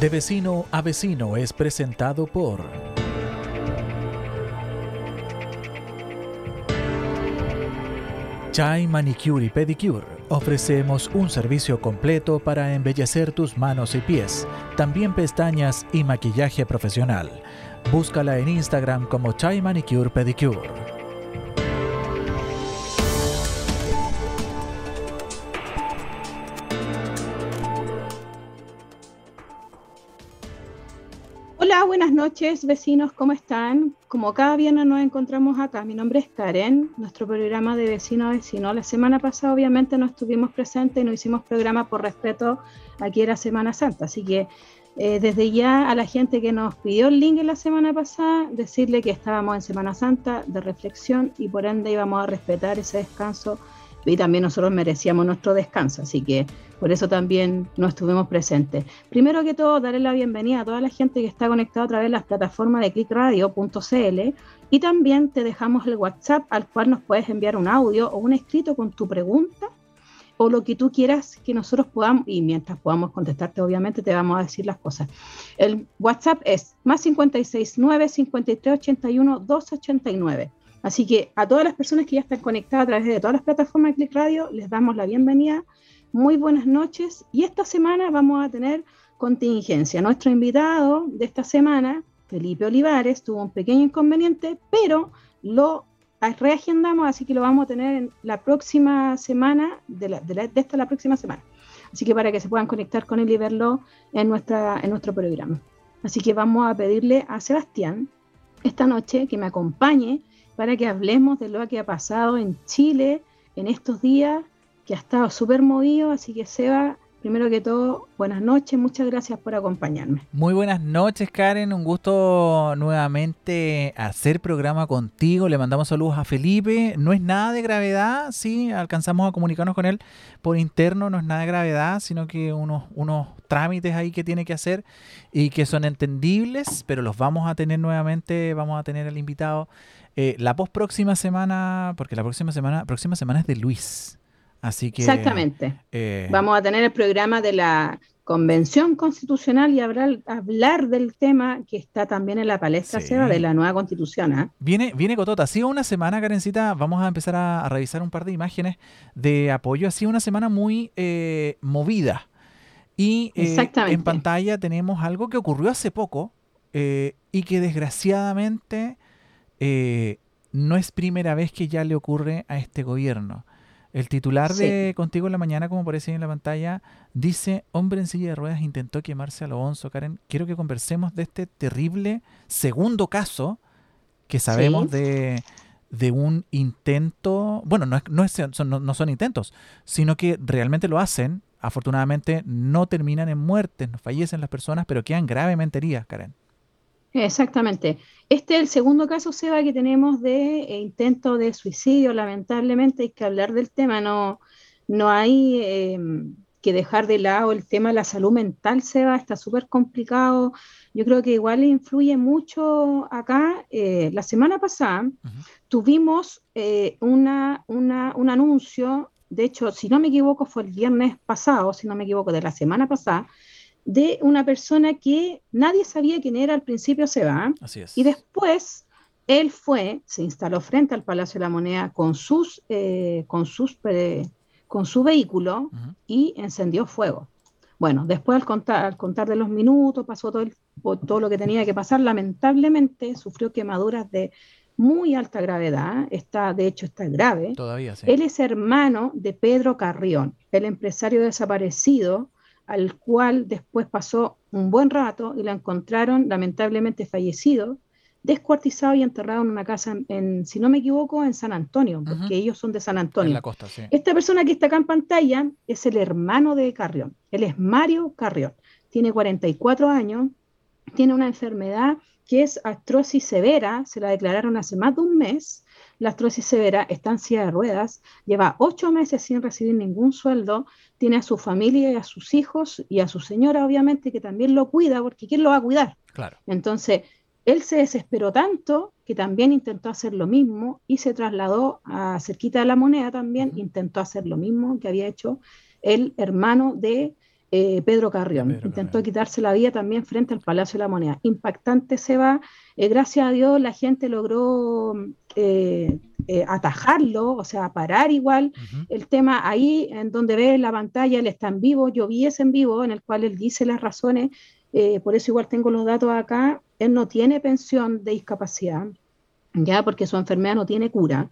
De vecino a vecino es presentado por... Chai Manicure y Pedicure. Ofrecemos un servicio completo para embellecer tus manos y pies, también pestañas y maquillaje profesional. Búscala en Instagram como Chai Manicure Pedicure. Noches vecinos, ¿cómo están? Como cada viernes nos encontramos acá, mi nombre es Karen, nuestro programa de vecino a vecino. La semana pasada obviamente no estuvimos presentes y no hicimos programa por respeto, aquí era Semana Santa, así que eh, desde ya a la gente que nos pidió el link la semana pasada, decirle que estábamos en Semana Santa de reflexión y por ende íbamos a respetar ese descanso y también nosotros merecíamos nuestro descanso, así que por eso también no estuvimos presentes. Primero que todo, darle la bienvenida a toda la gente que está conectada a través de las plataformas de clickradio.cl y también te dejamos el WhatsApp al cual nos puedes enviar un audio o un escrito con tu pregunta o lo que tú quieras que nosotros podamos, y mientras podamos contestarte, obviamente te vamos a decir las cosas. El WhatsApp es más 569 5381 289. Así que a todas las personas que ya están conectadas a través de todas las plataformas de Click Radio, les damos la bienvenida. Muy buenas noches. Y esta semana vamos a tener contingencia. Nuestro invitado de esta semana, Felipe Olivares, tuvo un pequeño inconveniente, pero lo reagendamos, así que lo vamos a tener en la próxima semana, de, la, de, esta la próxima semana. Así que para que se puedan conectar con él y verlo en, nuestra, en nuestro programa. Así que vamos a pedirle a Sebastián esta noche que me acompañe para que hablemos de lo que ha pasado en Chile en estos días, que ha estado súper movido. Así que Seba, Primero que todo, buenas noches, muchas gracias por acompañarme. Muy buenas noches, Karen, un gusto nuevamente hacer programa contigo. Le mandamos saludos a Felipe. No es nada de gravedad, sí, alcanzamos a comunicarnos con él por interno, no es nada de gravedad, sino que unos, unos trámites ahí que tiene que hacer y que son entendibles, pero los vamos a tener nuevamente, vamos a tener al invitado eh, la post próxima semana, porque la próxima semana, próxima semana es de Luis. Así que. Exactamente. Eh, Vamos a tener el programa de la Convención Constitucional y hablar, hablar del tema que está también en la palestra, Seba, de la nueva Constitución. ¿ah? Viene, viene Cotota. Ha sido una semana, Karencita. Vamos a empezar a, revisar un par de imágenes de apoyo. Ha sido una semana muy eh, movida. Y en pantalla tenemos algo que ocurrió hace poco y que desgraciadamente no es primera vez que ya le ocurre a este gobierno. El titular de Contigo en la Mañana, como aparece en la pantalla, dice, hombre en silla de ruedas intentó quemarse a lo onzo. Karen, quiero que conversemos de este terrible segundo caso que sabemos de, un intento, bueno, no, no, son, no, son intentos, sino que realmente lo hacen. Afortunadamente no terminan en muertes, no fallecen las personas, pero quedan gravemente heridas, Karen. Exactamente. Este es el segundo caso, Seba, que tenemos de eh, intento de suicidio. Lamentablemente hay que hablar del tema. No, no hay em, que dejar de lado el tema de la salud mental, Seba. Está súper complicado. Yo creo que igual influye mucho acá. Eh, la semana pasada tuvimos eh, una, una, un anuncio, de hecho, si no me equivoco, fue el viernes pasado, si no me equivoco, de la semana pasada, de una persona que nadie sabía quién era al principio se va. Y después él fue, se instaló frente al Palacio de la Moneda con sus, eh, con sus, con su vehículo y encendió fuego. Bueno, después al contar, al contar de los minutos, pasó todo, todo lo que tenía que pasar. Lamentablemente sufrió quemaduras de muy alta gravedad, está, de hecho está grave. Todavía sí. Él es hermano de Pedro Carrión, el empresario desaparecido al cual después pasó un buen rato y lo encontraron lamentablemente fallecido, descuartizado y enterrado en una casa, en, si no me equivoco, en San Antonio, porque ellos son de San Antonio. En la costa, sí. Esta persona que está acá en pantalla es el hermano de Carrión. Él es Mario Carrión. Tiene 44 años, tiene una enfermedad que es artrosis severa, se la declararon hace más de un mes, la artrosis severa, está en silla de ruedas, lleva ocho meses sin recibir ningún sueldo, tiene a su familia y a sus hijos y a su señora, obviamente, que también lo cuida, porque ¿quién lo va a cuidar? Claro. Entonces, él se desesperó tanto que también intentó hacer lo mismo y se trasladó a cerquita de la moneda también, intentó hacer lo mismo que había hecho el hermano de eh, Pedro Carrión. Intentó quitarse la vida también frente al Palacio de la Moneda. Impactante se va. Eh, gracias a Dios la gente logró eh, atajarlo, o sea, parar igual. El tema ahí, en donde ve la pantalla, él está en vivo, yo vi ese en vivo, en el cual él dice las razones, por eso igual tengo los datos acá, él no tiene pensión de discapacidad, ya porque su enfermedad no tiene cura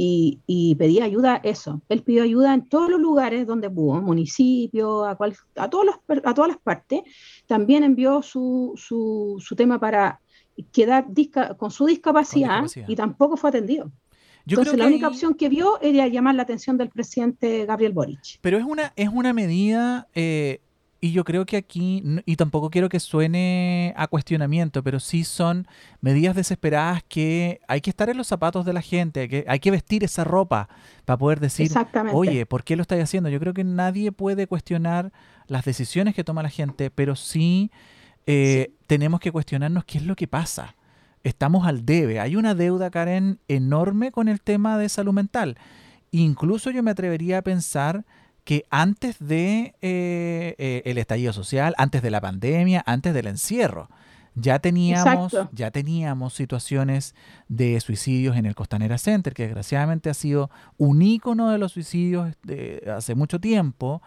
y, pedía ayuda, eso. Él pidió ayuda en todos los lugares donde pudo, municipio, a, cual, a, todos a todas las partes. También envió su, su, tema para quedar con su discapacidad, y tampoco fue atendido. Entonces, la única opción que vio era llamar la atención del presidente Gabriel Boric. Pero es una, es una medida eh, y yo creo que aquí, y tampoco quiero que suene a cuestionamiento, pero sí son medidas desesperadas que hay que estar en los zapatos de la gente, hay que, hay que vestir esa ropa para poder decir, oye, ¿por qué lo estáis haciendo? Yo creo que nadie puede cuestionar las decisiones que toma la gente, pero sí, eh, tenemos que cuestionarnos qué es lo que pasa. Estamos al debe. Hay una deuda, Karen, enorme con el tema de salud mental. Incluso yo me atrevería a pensar que antes de eh, eh, el estallido social, antes de la pandemia, antes del encierro, ya teníamos, ya teníamos situaciones de suicidios en el Costanera Center, que desgraciadamente ha sido un ícono de los suicidios de hace mucho tiempo.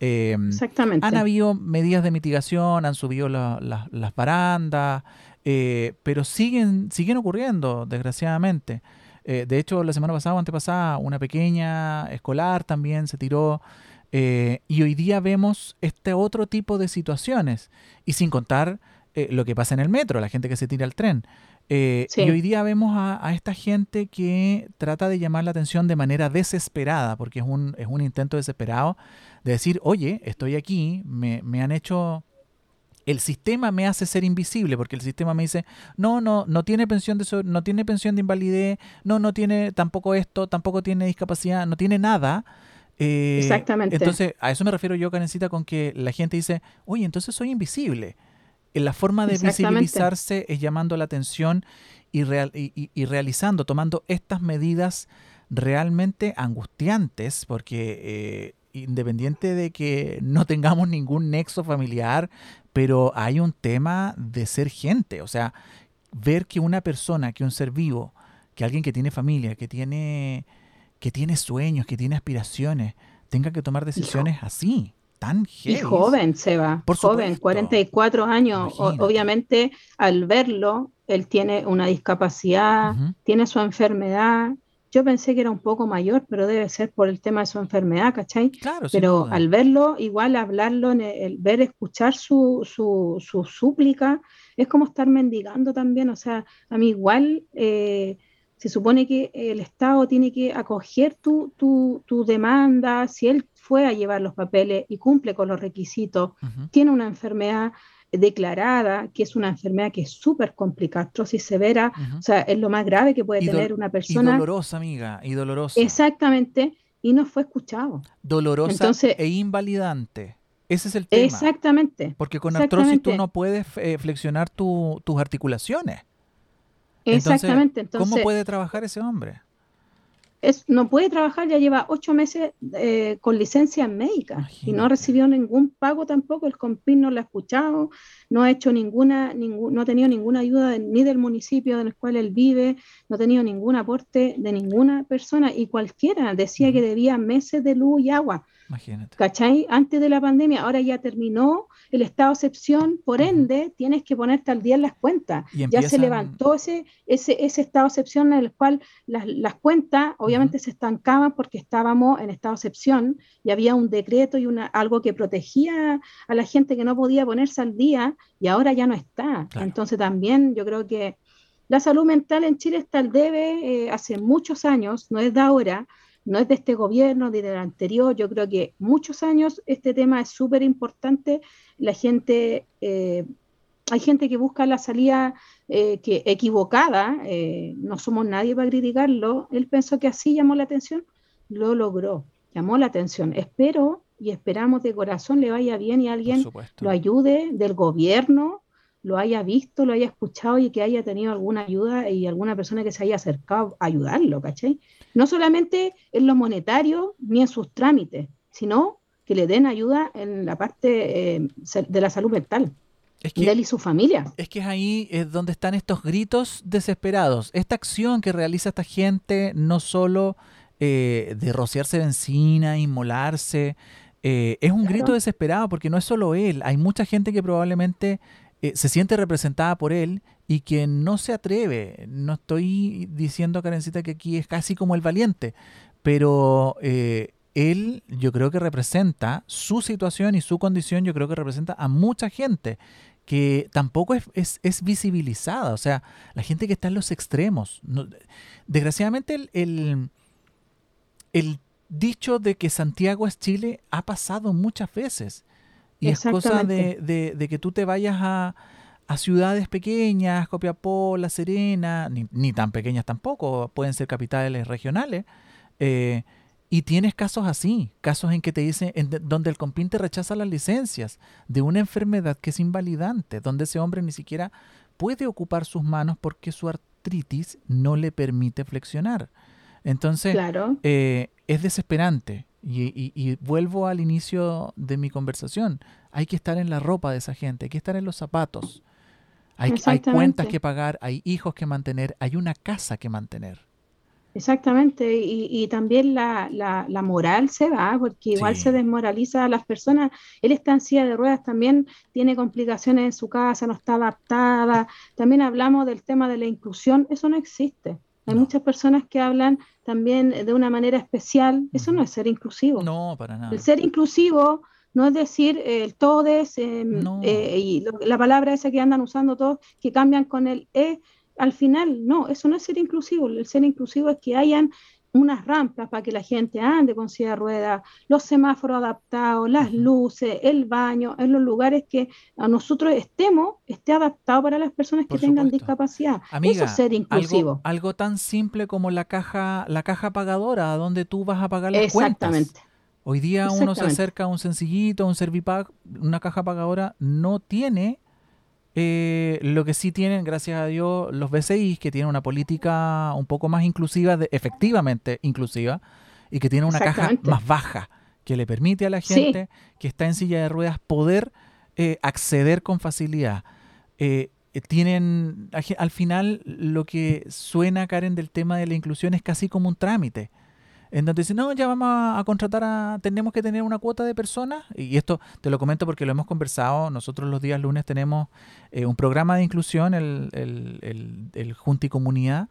Em, Exactamente. Han habido medidas de mitigación, han subido las barandas, eh, pero siguen, siguen ocurriendo, desgraciadamente. Eh, de hecho, la semana pasada o antepasada, una pequeña escolar también se tiró. Eh, y hoy día vemos este otro tipo de situaciones. Y sin contar eh, lo que pasa en el metro, la gente que se tira al tren. Y hoy día vemos a, esta gente que trata de llamar la atención de manera desesperada, porque es un, es un intento desesperado de decir, oye, estoy aquí, me, me han hecho el sistema me hace ser invisible porque el sistema me dice no no no tiene pensión de no tiene pensión de invalidez no no tiene tampoco esto tampoco tiene discapacidad no tiene nada eh, exactamente. entonces a eso me refiero yo Karencita con que la gente dice oye entonces soy invisible la forma de visibilizarse es llamando la atención y, y, realizando tomando estas medidas realmente angustiantes porque eh, independiente de que no tengamos ningún nexo familiar, pero hay un tema de ser gente, o sea, ver que una persona, que un ser vivo, que alguien que tiene familia, que tiene, que tiene sueños, que tiene aspiraciones, tenga que tomar decisiones así, tan. Y joven, Seba, Por joven, 44 años, obviamente al verlo, él tiene una discapacidad, tiene su enfermedad, yo pensé que era un poco mayor, pero debe ser por el tema de su enfermedad, ¿cachai? Claro, pero al verlo, igual hablarlo, el, ver, escuchar su, su, su, súplica, es como estar mendigando también. O sea, a mí igual eh, se supone que el Estado tiene que acoger tu, tu, tu, demanda, si él fue a llevar los papeles y cumple con los requisitos, tiene una enfermedad, declarada, que es una enfermedad que es súper complicada, y severa, o sea, es lo más grave que puede tener una persona. Y dolorosa, amiga, y dolorosa. Exactamente, y no fue escuchado. Dolorosa e invalidante. Ese es el tema. Exactamente. Porque con artrosis tú no puedes eh, flexionar tus articulaciones. Exactamente. ¿Cómo puede trabajar ese hombre? No puede trabajar, ya lleva ocho meses eh, con licencia médica y no recibió ningún pago tampoco, el COMPIN no lo ha escuchado, no ha hecho ninguna, no ha tenido ninguna ayuda ni del municipio en el cual él vive, no ha tenido ningún aporte de ninguna persona y cualquiera decía que debía meses de luz y agua. Imagínate. ¿Cachai? Antes de la pandemia, ahora ya terminó el estado de excepción, por ende, tienes que ponerte al día en las cuentas. Ya se levantó ese, ese, ese estado de excepción en el cual las, las cuentas obviamente se estancaban porque estábamos en estado de excepción y había un decreto y una, algo que protegía a la gente que no podía ponerse al día y ahora ya no está. Entonces también yo creo que la salud mental en Chile está al debe eh, hace muchos años, no es de ahora no es de este gobierno ni del anterior, yo creo que muchos años este tema es súper importante, la gente, eh, hay gente que busca la salida eh, que equivocada, eh, no somos nadie para criticarlo, él pensó que así llamó la atención, lo logró, llamó la atención, espero y esperamos de corazón le vaya bien y alguien lo ayude del gobierno, lo haya visto, lo haya escuchado y que haya tenido alguna ayuda y alguna persona que se haya acercado a ayudarlo, ¿cachai? No solamente en lo monetario ni en sus trámites, sino que le den ayuda en la parte eh, de la salud mental. de él y su familia. Es que es ahí es donde están estos gritos desesperados. Esta acción que realiza esta gente, no solo eh, de rociarse benzina, inmolarse, eh, es un grito desesperado porque no es solo él. Hay mucha gente que probablemente se siente representada por él y que no se atreve. No estoy diciendo, Karencita, que aquí es casi como el valiente, pero él yo creo que representa su situación y su condición, yo creo que representa a mucha gente que tampoco es, es, visibilizada, o sea, la gente que está en los extremos. desgraciadamente el, el, dicho de que Santiago es Chile ha pasado muchas veces. Y es cosa de, de, que tú te vayas a, a ciudades pequeñas, Copiapó, La Serena, ni, ni, tan pequeñas tampoco, pueden ser capitales regionales, eh, y tienes casos así, casos en que te dicen, en donde el compinte rechaza las licencias de una enfermedad que es invalidante, donde ese hombre ni siquiera puede ocupar sus manos porque su artritis no le permite flexionar. Entonces, eh, es desesperante. Y, vuelvo al inicio de mi conversación. Hay que estar en la ropa de esa gente, hay que estar en los zapatos. hay cuentas que pagar, hay hijos que mantener, hay una casa que mantener. Exactamente, y, también la, la, moral se va, porque igual se desmoraliza a las personas. Él está en silla de ruedas, también tiene complicaciones en su casa, no está adaptada. También hablamos del tema de la inclusión, eso no existe. Hay muchas personas que hablan también de una manera especial, eso no es ser inclusivo. No, para nada. El ser inclusivo no es decir el todes em, eh, y la palabra esa que andan usando todos, que cambian con el e, al final, no, eso no es ser inclusivo. El ser inclusivo es que hayan unas rampas para que la gente ande con silla de ruedas, los semáforos adaptados, las luces, el baño, en los lugares que a nosotros estemos, esté adaptado para las personas que tengan discapacidad. eso es ser inclusivo. Algo, tan simple como la caja, la caja pagadora, donde tú vas a pagar las Exactamente. cuentas. Hoy día uno se acerca a un sencillito, un servipack, una caja pagadora no tiene eh, lo que sí tienen, gracias a Dios, los BCI, que tienen una política un poco más inclusiva, de, efectivamente inclusiva, y que tienen una caja más baja, que le permite a la gente que está en silla de ruedas poder eh, acceder con facilidad. Eh, tienen, al final, lo que suena, Karen, del tema de la inclusión es casi como un trámite en donde dicen, no, ya vamos a, contratar a, tenemos que tener una cuota de personas, y esto te lo comento porque lo hemos conversado, nosotros los días lunes tenemos eh, un programa de inclusión, el, el, el, Junti Comunidad,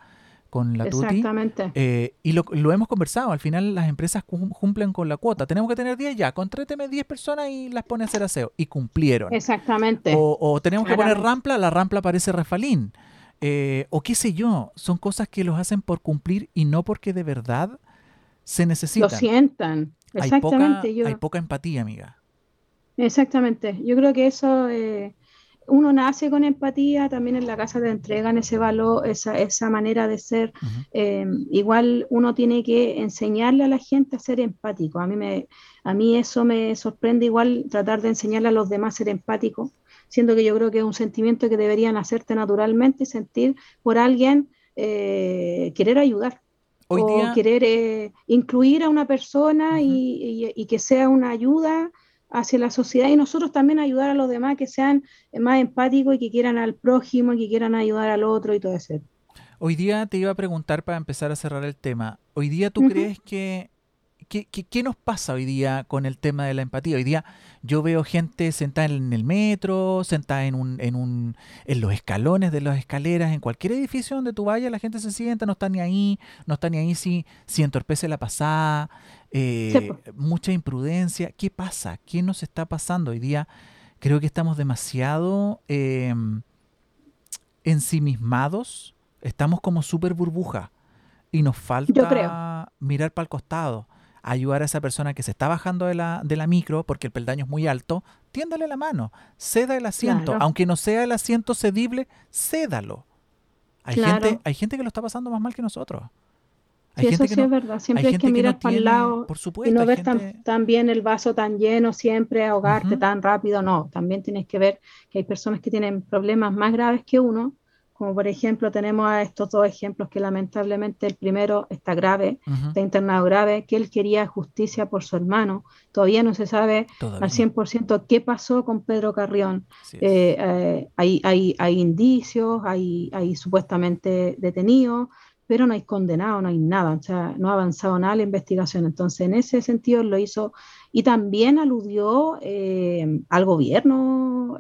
con la Tuti. Exactamente. Eh, y lo, hemos conversado, al final las empresas cumplen con la cuota, tenemos que tener 10 ya, contréteme 10 personas y las pone a hacer aseo, y cumplieron. Exactamente. O, tenemos que poner rampla, la rampla parece refalín. Eh, o qué sé yo, son cosas que los hacen por cumplir y no porque de verdad se necesita. Lo sientan. Exactamente. Hay poca, empatía, amiga. Exactamente. Yo creo que eso, eh, uno nace con empatía, también en la casa te entregan ese valor, esa, esa manera de ser. Eh, igual uno tiene que enseñarle a la gente a ser empático. A mí, me, a mí eso me sorprende igual tratar de enseñarle a los demás a ser empático, siendo que yo creo que es un sentimiento que deberían hacerte naturalmente, sentir por alguien, eh, querer ayudar o querer eh, incluir a una persona y, que sea una ayuda hacia la sociedad y nosotros también ayudar a los demás que sean más empáticos y que quieran al prójimo y que quieran ayudar al otro y todo eso. Hoy día te iba a preguntar para empezar a cerrar el tema. Hoy día tú crees que ¿Qué, nos pasa hoy día con el tema de la empatía? Hoy día yo veo gente sentada en el metro, sentada en, un, en, un, en los escalones de las escaleras, en cualquier edificio donde tú vayas, la gente se sienta, no está ni ahí, no está ni ahí si, si entorpece la pasada, eh, mucha imprudencia. ¿Qué pasa? ¿Qué nos está pasando hoy día? Creo que estamos demasiado em, ensimismados, estamos como súper burbuja y nos falta mirar para el costado ayudar a esa persona que se está bajando de la, de la micro porque el peldaño es muy alto, tiéndale la mano, ceda el asiento, aunque no sea el asiento cedible, cédalo. Hay, gente, hay gente que lo está pasando más mal que nosotros. Hay sí, eso sí es verdad. Siempre hay, que mirar para el lado por supuesto, y no ver tan, bien el vaso tan lleno, siempre ahogarte tan rápido. No, también tienes que ver que hay personas que tienen problemas más graves que uno, como por ejemplo tenemos a estos dos ejemplos que lamentablemente el primero está grave, está internado grave, que él quería justicia por su hermano. Todavía no se sabe al 100% qué pasó con Pedro Carrión. Eh, eh, hay, hay, hay, indicios, hay, hay supuestamente detenidos, pero no hay condenado, no hay nada, o sea, no ha avanzado nada la investigación. Entonces, en ese sentido lo hizo y también aludió eh, al gobierno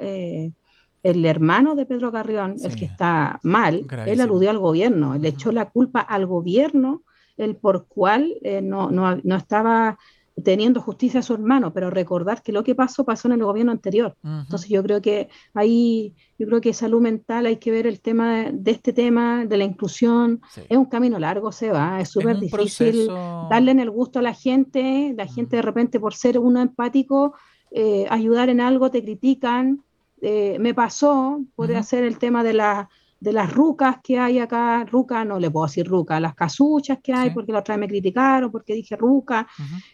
el hermano de Pedro Carrión, el que está mal, él aludió al gobierno, le echó la culpa al gobierno, el por cual eh, no, no, no, estaba teniendo justicia a su hermano, pero recordar que lo que pasó pasó en el gobierno anterior. Entonces yo creo que ahí, yo creo que salud mental hay que ver el tema de, este tema, de la inclusión, es un camino largo, se va, es súper difícil darle en el gusto a la gente, la gente de repente por ser uno empático, eh, ayudar en algo, te critican, eh, me pasó, por hacer el tema de, la, de las rucas que hay acá, ruca, no le puedo decir ruca, las casuchas que hay, porque la otra vez me criticaron, porque dije ruca.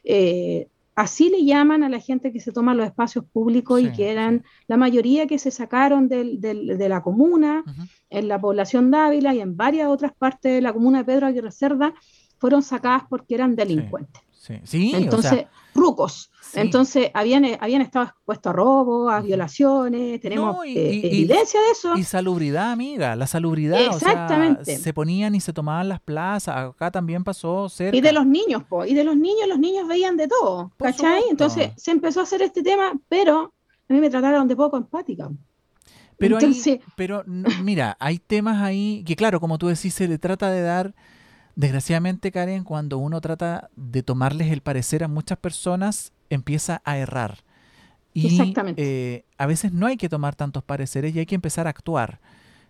Eh, así le llaman a la gente que se toma los espacios públicos y que eran la mayoría que se sacaron de la comuna, en la población Dávila y en varias otras partes de la comuna de Pedro Aguirre Cerda, fueron sacadas porque eran delincuentes. Sí, Entonces, rucos. Entonces, habían, eh, habían estado expuestos a robos, a violaciones, tenemos eh, evidencia de eso. Y salubridad, amiga, la salubridad. Exactamente. se ponían y se tomaban las plazas, acá también pasó cerca. Y de los niños, po, y de los niños, los niños veían de todo, ¿cachai? Entonces, se empezó a hacer este tema, pero a mí me trataron de poco empática. Pero, pero mira, hay temas ahí que, claro, como tú decís, se le trata de dar Desgraciadamente, Karen, cuando uno trata de tomarles el parecer a muchas personas, empieza a errar. Y eh, a veces no hay que tomar tantos pareceres y hay que empezar a actuar.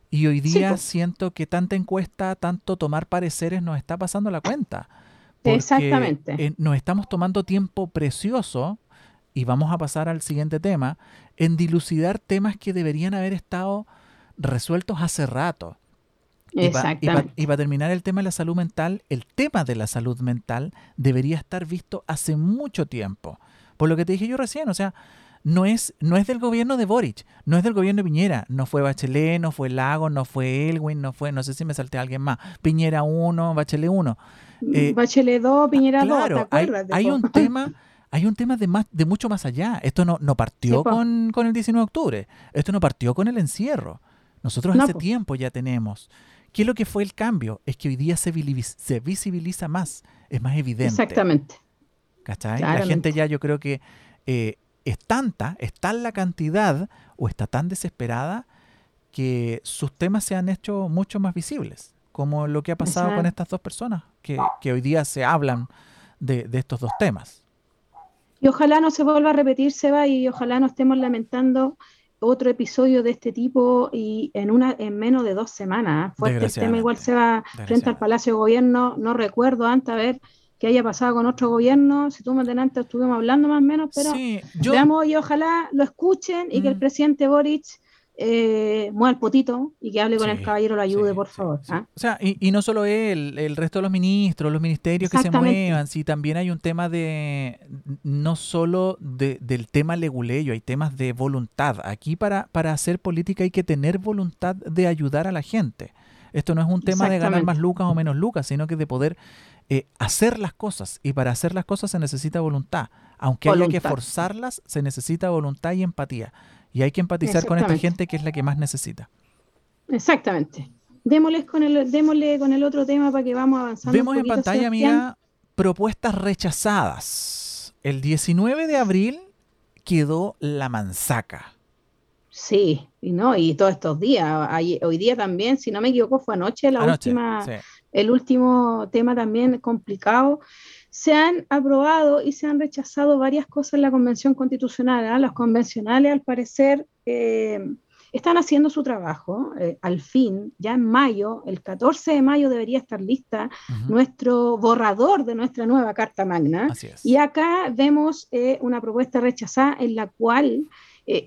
Y hoy día siento que tanta encuesta, tanto tomar pareceres nos está pasando la cuenta. Exactamente. Eh, nos estamos tomando tiempo precioso, y vamos a pasar al siguiente tema, en dilucidar temas que deberían haber estado resueltos hace rato. Y para terminar el tema de la salud mental, el tema de la salud mental debería estar visto hace mucho tiempo. Por lo que te dije yo recién, o sea, no es, no es del gobierno de Boric, no es del gobierno de Piñera, no fue Bachelet, no fue Lago, no fue Elwin, no fue, no sé si me salté a alguien más, Piñera 1, Bachelet 1. Eh, Bachelet 2, Piñera 2, ¿te acuerdas? Hay, un tema, hay un tema de más, de mucho más allá. Esto no, no partió con, con, el 19 de octubre, esto no partió con el encierro. Nosotros hace tiempo ya tenemos ¿Qué es lo que fue el cambio? Es que hoy día se, visibiliza más, es más evidente. Exactamente. ¿Cachai? La gente ya yo creo que eh, es tanta, es tal la cantidad o está tan desesperada que sus temas se han hecho mucho más visibles, como lo que ha pasado con estas dos personas, que, hoy día se hablan de, de, estos dos temas. Y ojalá no se vuelva a repetir, Seba, y ojalá no estemos lamentando otro episodio de este tipo y en una en menos de dos semanas. ¿eh? Fuerte el tema, igual se va frente al Palacio de Gobierno. No recuerdo antes a ver qué haya pasado con otro gobierno. Si tú más adelante estuvimos hablando más o menos, pero veamos y ojalá lo escuchen y que el mm. presidente Boric eh, mueva el potito y que hable con el caballero, lo ayude, por favor. ¿ah? O sea, y, no solo él, el resto de los ministros, los ministerios que se muevan, sí, también hay un tema de, no solo del tema leguleyo, hay temas de voluntad. Aquí para, para hacer política hay que tener voluntad de ayudar a la gente. Esto no es un tema de ganar más lucas o menos lucas, sino que de poder eh, hacer las cosas. Y para hacer las cosas se necesita voluntad. Aunque haya que forzarlas, se necesita voluntad y empatía. Y hay que empatizar con esta gente que es la que más necesita. Exactamente. Démosle con el, démosle con el otro tema para que vamos avanzando. Vemos en pantalla, mía propuestas rechazadas. El 19 de abril quedó la manzaca. Sí, y no, y todos estos días, hoy día también, si no me equivoco, fue anoche la última, el último tema también complicado se han aprobado y se han rechazado varias cosas en la Convención Constitucional. ¿ah? Los convencionales, al parecer, eh, están haciendo su trabajo. Eh, al fin, ya en mayo, el 14 de mayo debería estar lista nuestro borrador de nuestra nueva Carta Magna. Y acá vemos eh, una propuesta rechazada en la cual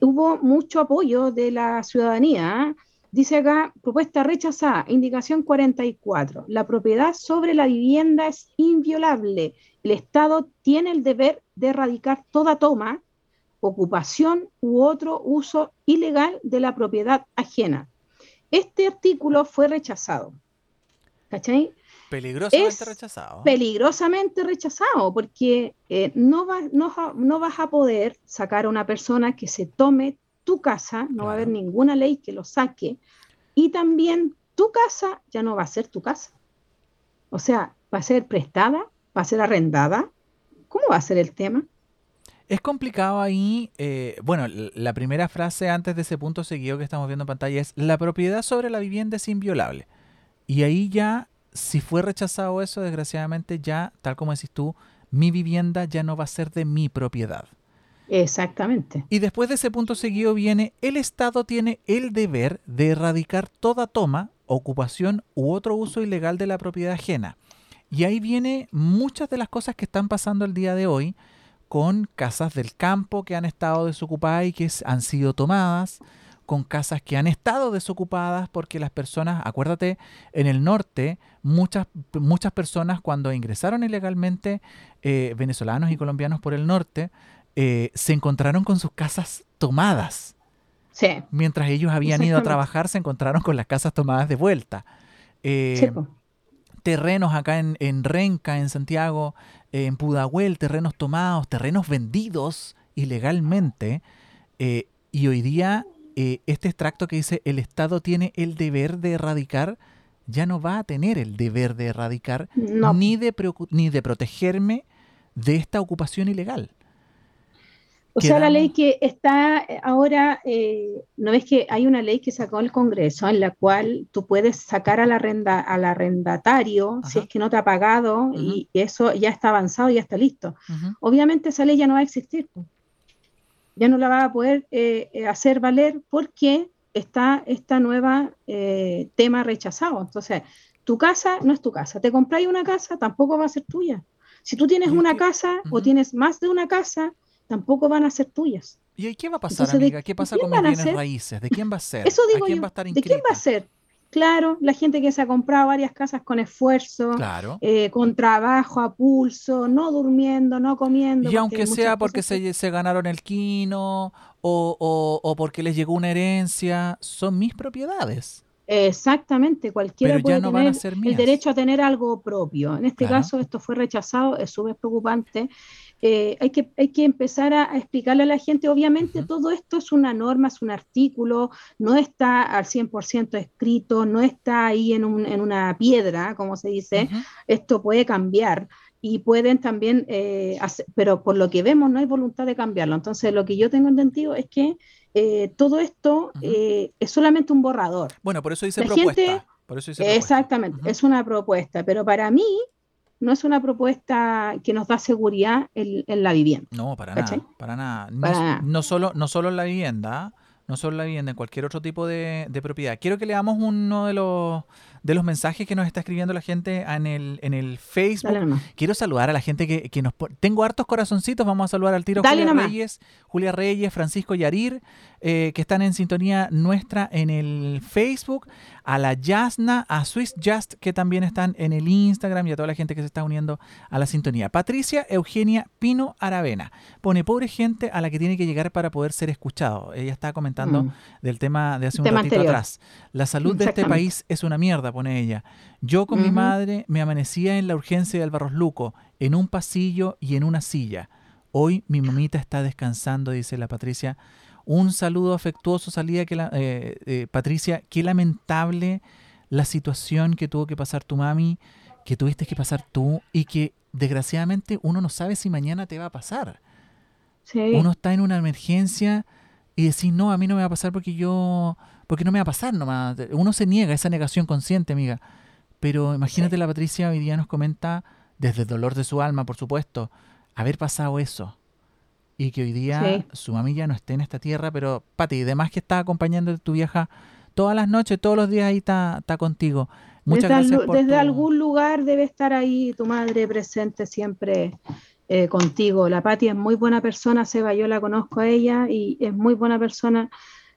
hubo mucho apoyo de la ciudadanía. ¿ah? Dice acá, propuesta rechazada, indicación 44. La propiedad sobre la vivienda es inviolable. El Estado tiene el deber de erradicar toda toma, ocupación u otro uso ilegal de la propiedad ajena. este artículo fue rechazado. ¿Cachai? Peligrosamente rechazado. Peligrosamente rechazado, porque eh, no, no, vas a poder sacar a una persona que se tome tu casa, no va a haber ninguna ley que lo saque, y también tu casa ya no va a ser tu casa. O sea, va a ser prestada, va a ser arrendada. ¿Cómo va a ser el tema? Es complicado ahí. Eh, bueno, la primera frase antes de ese punto seguido que estamos viendo en pantalla es: la propiedad sobre la vivienda es inviolable. Y ahí ya si fue rechazado eso, desgraciadamente ya, tal como decís tú, mi vivienda ya no va a ser de mi propiedad. Exactamente. Y después de ese punto seguido viene, el Estado tiene el deber de erradicar toda toma, ocupación u otro uso ilegal de la propiedad ajena. Y ahí viene muchas de las cosas que están pasando el día de hoy con casas del campo que han estado desocupadas y que han sido tomadas, con casas que han estado desocupadas porque las personas, acuérdate, en el norte, muchas, muchas personas cuando ingresaron ilegalmente, eh, venezolanos y colombianos por el norte, eh, se encontraron con sus casas tomadas. Sí. Mientras ellos habían ido a trabajar, se encontraron con las casas tomadas de vuelta. Eh, terrenos acá en, en, Renca, en Santiago, en Pudahuel, terrenos tomados, terrenos vendidos ilegalmente. y hoy día eh, este extracto que dice el Estado tiene el deber de erradicar, ya no va a tener el deber de erradicar ni, de ni de protegerme de esta ocupación ilegal. O sea, la ley que está eh, ahora, eh, ¿no ves que hay una ley que sacó el Congreso en la cual tú puedes sacar al, arrenda, al arrendatario si es que no te ha pagado y eso ya está avanzado, ya está listo? Obviamente esa ley ya no va a existir ya no la va a poder eh, eh, hacer valer porque está esta nueva eh, tema rechazado. Entonces, tu casa no es tu casa. Te compráis una casa, tampoco va a ser tuya. Si tú tienes una casa o tienes más de una casa, tampoco van a ser tuyas. ¿Y qué va a pasar, amiga? ¿Qué pasa con mis bienes raíces? ¿De quién va a ser? Eso digo yo. ¿De quién va a ser? Claro, la gente que se ha comprado varias casas con esfuerzo, eh, con trabajo a pulso, no durmiendo, no comiendo. Y aunque sea porque se, se, ganaron el quino o, o, porque les llegó una herencia, son mis propiedades. Exactamente, cualquiera puede tener el derecho a tener algo propio. En este caso, esto fue rechazado, es súper preocupante. Eh, hay, que, hay que empezar a, explicarle a la gente, obviamente todo esto es una norma, es un artículo, no está al 100% escrito, no está ahí en, un, en, una piedra, como se dice, esto puede cambiar y pueden también, eh, hacer, pero por lo que vemos no hay voluntad de cambiarlo. Entonces, lo que yo tengo entendido es que eh, todo esto es solamente un borrador. Bueno, por eso dice propuesta. por eso dice Exactamente, es una propuesta, pero para mí no es una propuesta que nos da seguridad en, la vivienda. No, para nada, para nada. No, solo, no solo en la vivienda, no solo en la vivienda, en cualquier otro tipo de, de propiedad. Quiero que leamos uno de los de los mensajes que nos está escribiendo la gente en el, en el Facebook. Quiero saludar a la gente que, que, nos... Tengo hartos corazoncitos, vamos a saludar al tiro Julia Reyes, Julia Reyes, Francisco Yarir, eh, que están en sintonía nuestra en el Facebook, a la Yasna, a Swiss Just, que también están en el Instagram y a toda la gente que se está uniendo a la sintonía. Patricia Eugenia Pino Aravena pone pobre gente a la que tiene que llegar para poder ser escuchado. Ella está comentando mm. del tema de hace un ratito atrás. La salud de este país es una mierda pone ella. Yo con mi madre me amanecía en la urgencia del Barros Luco, en un pasillo y en una silla. Hoy mi mamita está descansando, dice la Patricia. Un saludo afectuoso salía que la, eh, eh, Patricia, qué lamentable la situación que tuvo que pasar tu mami, que tuviste que pasar tú y que desgraciadamente uno no sabe si mañana te va a pasar. Uno está en una emergencia y decís, no, a mí no me va a pasar porque yo porque no me va a pasar nomás. Uno se niega, esa negación consciente, amiga. Pero imagínate, la Patricia hoy día nos comenta, desde el dolor de su alma, por supuesto, haber pasado eso. Y que hoy día su mamilla no esté en esta tierra, pero Pati, además que está acompañando a tu vieja todas las noches, todos los días ahí está, está contigo. Muchas desde gracias. desde algún lugar debe estar ahí tu madre presente siempre eh, contigo. La Pati es muy buena persona, Seba, yo la conozco a ella y es muy buena persona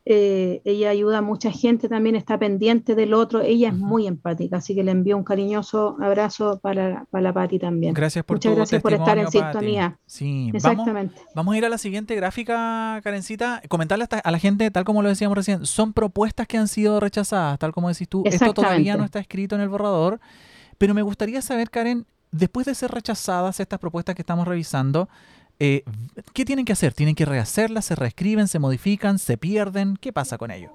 eh, ella ayuda a mucha gente, también está pendiente del otro, ella es muy empática, así que le envío un cariñoso abrazo para, para la Pati también. Gracias por Muchas gracias por estar en sintonía. Sí, exactamente. Vamos, a ir a la siguiente gráfica, Karencita, comentarle a la gente, tal como lo decíamos recién, son propuestas que han sido rechazadas, tal como decís tú, esto todavía no está escrito en el borrador, pero me gustaría saber, Karen, después de ser rechazadas estas propuestas que estamos revisando, eh, ¿qué tienen que hacer? ¿Tienen que rehacerlas? ¿Se reescriben? ¿Se modifican? ¿Se pierden? ¿Qué pasa con ello?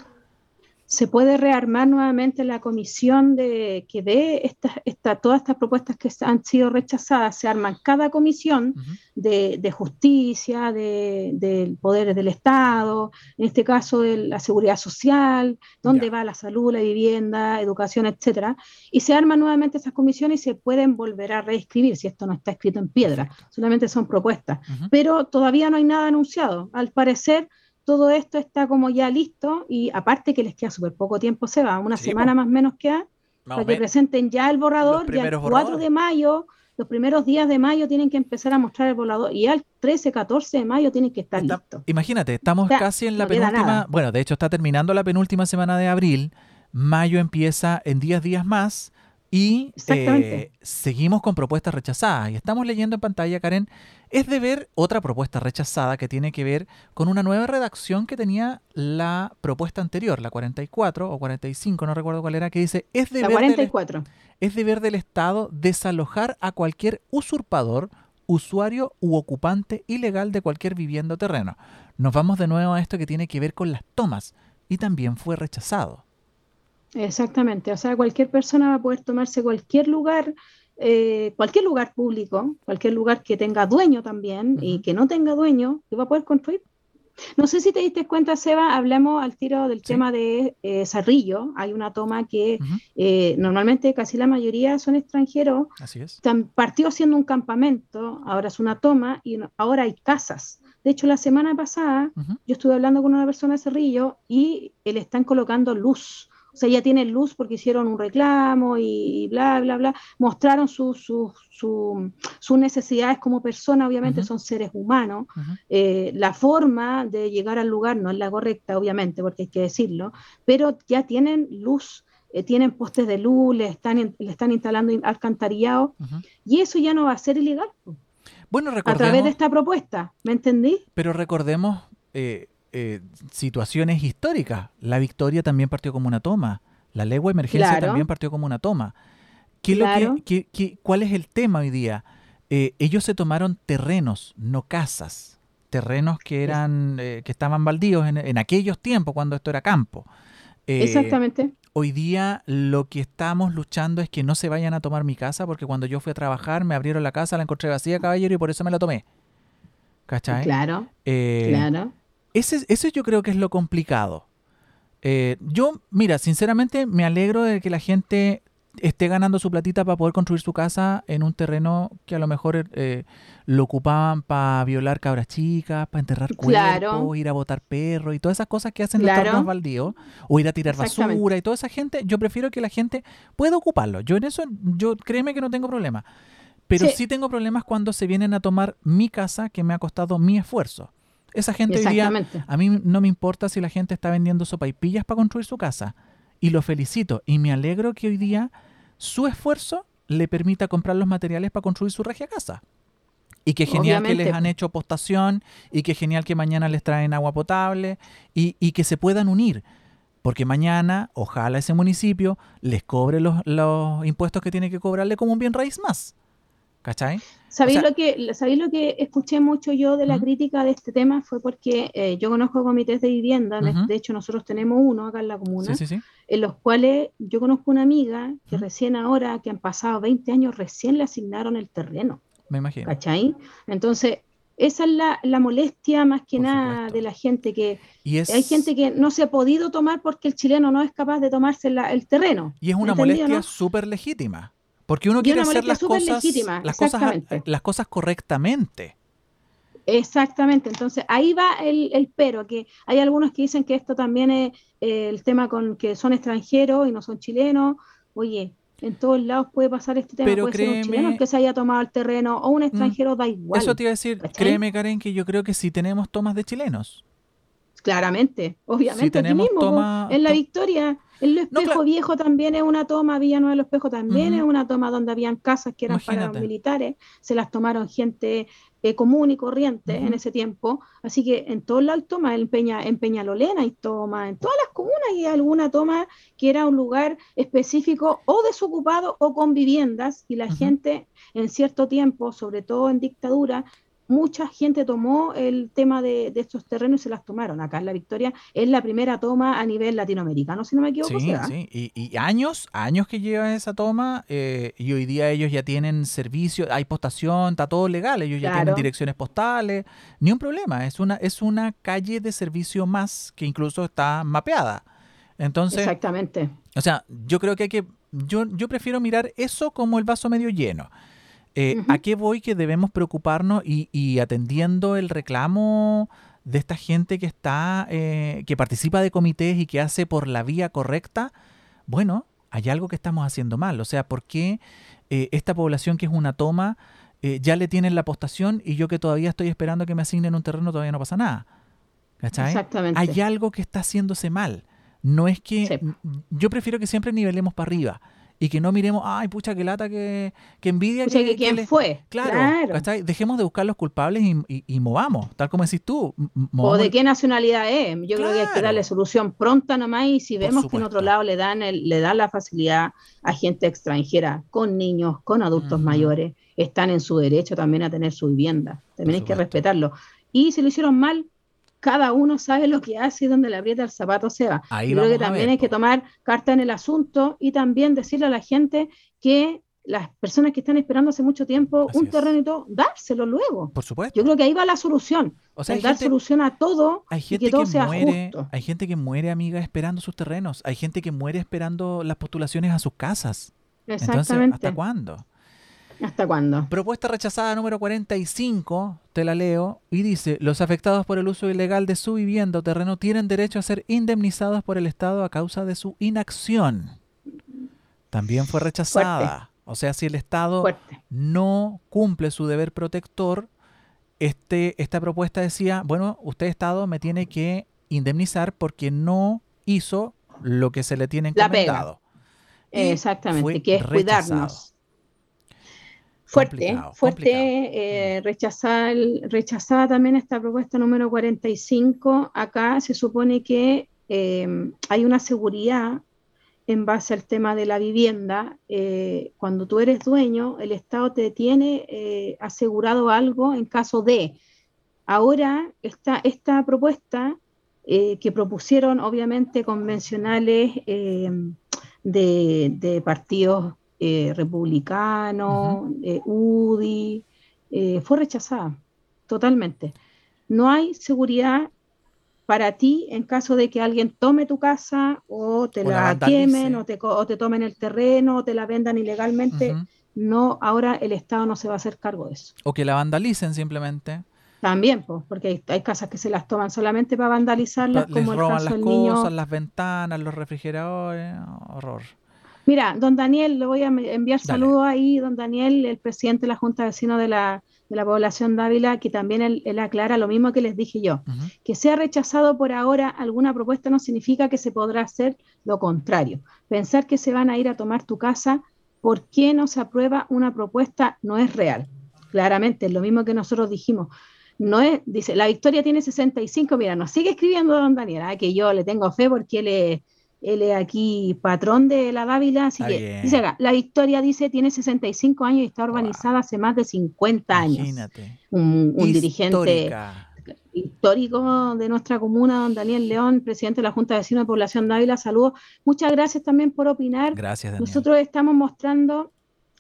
Se puede rearmar nuevamente la comisión de que ve esta, todas estas propuestas que han sido rechazadas, se arman cada comisión de, justicia, de, de, poderes del Estado, en este caso de la seguridad social, dónde va la salud, la vivienda, educación, etcétera, y se arman nuevamente esas comisiones y se pueden volver a reescribir si esto no está escrito en piedra, solamente son propuestas, pero todavía no hay nada anunciado. Al parecer todo esto está como ya listo y aparte que les queda súper poco tiempo, se va, una semana más o menos queda, para que presenten ya el borrador, ya el 4 de mayo, los primeros días de mayo tienen que empezar a mostrar el borrador y al 13, 14 de mayo tienen que estar listos. Imagínate, estamos casi en la penúltima, bueno, de hecho está terminando la penúltima semana de abril, mayo empieza en 10 días más y eh, seguimos con propuestas rechazadas. Y estamos leyendo en pantalla, Karen, es de ver otra propuesta rechazada que tiene que ver con una nueva redacción que tenía la propuesta anterior, la 44 o 45, no recuerdo cuál era, que dice, es deber, 44. Del, es deber del Estado desalojar a cualquier usurpador, usuario u ocupante ilegal de cualquier vivienda o terreno. Nos vamos de nuevo a esto que tiene que ver con las tomas y también fue rechazado. Exactamente, o sea, cualquier persona va a poder tomarse cualquier lugar, eh, cualquier lugar público, cualquier lugar que tenga dueño también y que no tenga dueño, y va a poder construir. No sé si te diste cuenta, Seba, hablamos al tiro del tema de eh, Zarrillo. Hay una toma que eh, normalmente casi la mayoría son extranjeros. Así es. Partió siendo un campamento, ahora es una toma y ahora hay casas. De hecho, la semana pasada yo estuve hablando con una persona de Cerrillo y le están colocando luz o sea, ya tienen luz porque hicieron un reclamo y bla, bla, bla, mostraron sus necesidades como personas, obviamente son seres humanos. Eh, la forma de llegar al lugar no es la correcta, obviamente, porque hay que decirlo, pero ya tienen luz. Eh, tienen postes de luz, le están, le están instalando alcantarillado, y eso ya no va a ser ilegal. Bueno, a través de esta propuesta, ¿me entendí? Pero recordemos, eh, eh, situaciones históricas. La victoria también partió como una toma. La legua emergencia también partió como una toma. ¿Qué lo que, ¿Cuál es el tema hoy día? Eh, ellos se tomaron terrenos, no casas. Terrenos que eran eh, que estaban baldíos en, aquellos tiempos, cuando esto era campo. Exactamente. Hoy día lo que estamos luchando es que no se vayan a tomar mi casa, porque cuando yo fui a trabajar me abrieron la casa, la encontré vacía, caballero, y por eso me la tomé. ¿Cachai? Claro. claro. Ese, ese yo creo que es lo complicado. Eh, yo, mira, sinceramente me alegro de que la gente esté ganando su platita para poder construir su casa en un terreno que a lo mejor eh, lo ocupaban para violar cabras chicas, para enterrar cuerpos, ir a botar perros y todas esas cosas que hacen los terrenos baldíos, o ir a tirar basura y toda esa gente, yo prefiero que la gente pueda ocuparlo. Yo en eso, yo créeme que no tengo problema. Pero sí tengo problemas cuando se vienen a tomar mi casa que me ha costado mi esfuerzo. Esa gente día, a mí no me importa si la gente está vendiendo sopaipillas para construir su casa. Y lo felicito. Y me alegro que hoy día su esfuerzo le permita comprar los materiales para construir su regia casa. Y que genial que les han hecho postación y que genial que mañana les traen agua potable y, y que se puedan unir. Porque mañana, ojalá ese municipio les cobre los, los impuestos que tiene que cobrarle como un bien raíz más. ¿Cachai? ¿Sabéis, lo que, ¿Sabéis lo que escuché mucho yo de la crítica de este tema? Fue porque eh, yo conozco comités de vivienda, de hecho nosotros tenemos uno acá en la comuna, en los cuales yo conozco una amiga que recién ahora, que han pasado 20 años, recién le asignaron el terreno. Me imagino. ¿Cachai? Entonces, esa es la, molestia más que nada de la gente, que hay gente que no se ha podido tomar porque el chileno no es capaz de tomarse el terreno. Y es una molestia súper legítima. Porque uno quiere hacer las cosas, las, cosas, las cosas correctamente. Exactamente, entonces ahí va el, pero, que hay algunos que dicen que esto también es eh, el tema con que son extranjeros y no son chilenos. Oye, en todos lados puede pasar este tema. Pero puede ser un chileno que se haya tomado el terreno o un mm, extranjero, da igual. Eso te iba a decir, créeme Karen, que yo creo que sí tenemos tomas de chilenos. Claramente, obviamente. aquí mismo, en la Victoria, el espejo viejo también es una toma, Villa Nueva del Espejo también es una toma donde habían casas que eran para para militares, se las tomaron gente eh, común y corriente en ese tiempo, así que en todo lados toma, en, Peña, en Peñalolena hay toma, en todas las comunas hay alguna toma que era un lugar específico o desocupado o con viviendas y la gente en cierto tiempo, sobre todo en dictadura, mucha gente tomó el tema de, estos terrenos y se las tomaron. Acá en La Victoria es la primera toma a nivel latinoamericano, si no me equivoco. Sí, sí, y, y, años, años que lleva esa toma eh, y hoy día ellos ya tienen servicio, hay postación, está todo legal, ellos ya tienen direcciones postales, ni un problema, es una, es una calle de servicio más que incluso está mapeada. Entonces, Exactamente. O sea, yo creo que hay que, yo, yo prefiero mirar eso como el vaso medio lleno. Eh, ¿A qué voy que debemos preocuparnos y, atendiendo el reclamo de esta gente que está, eh, que participa de comités y que hace por la vía correcta? Bueno, hay algo que estamos haciendo mal. O sea, ¿por qué eh, esta población que es una toma ya le tienen la postación y yo que todavía estoy esperando que me asignen un terreno todavía no pasa nada? Exactamente. Hay algo que está haciéndose mal. No es que yo prefiero que siempre nivelemos para arriba y que no miremos, ay, pucha, qué lata, que, que envidia. que, quién fue. Claro, dejemos de buscar los culpables y, movamos, tal como decís tú. O de qué nacionalidad es. Yo creo que hay que darle solución pronta nomás y si vemos que en otro lado le dan, le dan la facilidad a gente extranjera, con niños, con adultos mayores, están en su derecho también a tener su vivienda. También hay que respetarlo. Y si lo hicieron mal, cada uno sabe lo que hace y dónde le aprieta el zapato se va. Ahí Creo que también hay que tomar carta en el asunto y también decirle a la gente que las personas que están esperando hace mucho tiempo un terreno y todo, dárselo luego. Por supuesto. Yo creo que ahí va la solución. O sea, dar solución a todo hay gente y que todo sea muere, Hay gente que muere, amiga, esperando sus terrenos. Hay gente que muere esperando las postulaciones a sus casas. Exactamente. Entonces, ¿hasta cuándo? ¿Hasta cuándo? Propuesta rechazada número 45, te la leo, y dice, los afectados por el uso ilegal de su vivienda o terreno tienen derecho a ser indemnizados por el Estado a causa de su inacción. También fue rechazada. O sea, si el Estado no cumple su deber protector, este, esta propuesta decía, bueno, usted Estado me tiene que indemnizar porque no hizo lo que se le tiene encomendado. Exactamente, que es cuidarnos. Fuerte, fuerte, eh, rechazada, rechazada también esta propuesta número 45. Acá se supone que em, hay una seguridad en base al tema de la vivienda. Eh, cuando tú eres dueño, el Estado te tiene eh, asegurado algo en caso de. Ahora, esta, esta propuesta que propusieron, obviamente, convencionales em, de, de partidos eh, republicano, eh, UDI, eh, fue rechazada totalmente. No hay seguridad para ti en caso de que alguien tome tu casa o te la, quemen o te, o te, tomen el terreno o te la vendan ilegalmente. No, ahora el Estado no se va a hacer cargo de eso. O que la vandalicen simplemente. También, pues, porque hay, casas que se las toman solamente para vandalizarlas, como el caso las cosas, las ventanas, los refrigeradores, horror. Mira, don Daniel, le voy a enviar saludos ahí, don Daniel, el presidente de la Junta de Vecinos de la, de la población Dávila, que también él, aclara lo mismo que les dije yo. Que sea rechazado por ahora alguna propuesta no significa que se podrá hacer lo contrario. Pensar que se van a ir a tomar tu casa, ¿por qué no se aprueba una propuesta? No es real. Claramente, es lo mismo que nosotros dijimos. No es, dice, la victoria tiene 65, mira, nos sigue escribiendo don Daniel, ¿ah? que yo le tengo fe porque él es él es aquí patrón de la Dávila, así que dice acá, la Victoria dice tiene 65 años y está urbanizada hace más de 50 años. Imagínate. Un, dirigente histórico de nuestra comuna, don Daniel León, presidente de la Junta de Vecinos de Población Dávila, saludos. Muchas gracias también por opinar. Gracias. Nosotros estamos mostrando,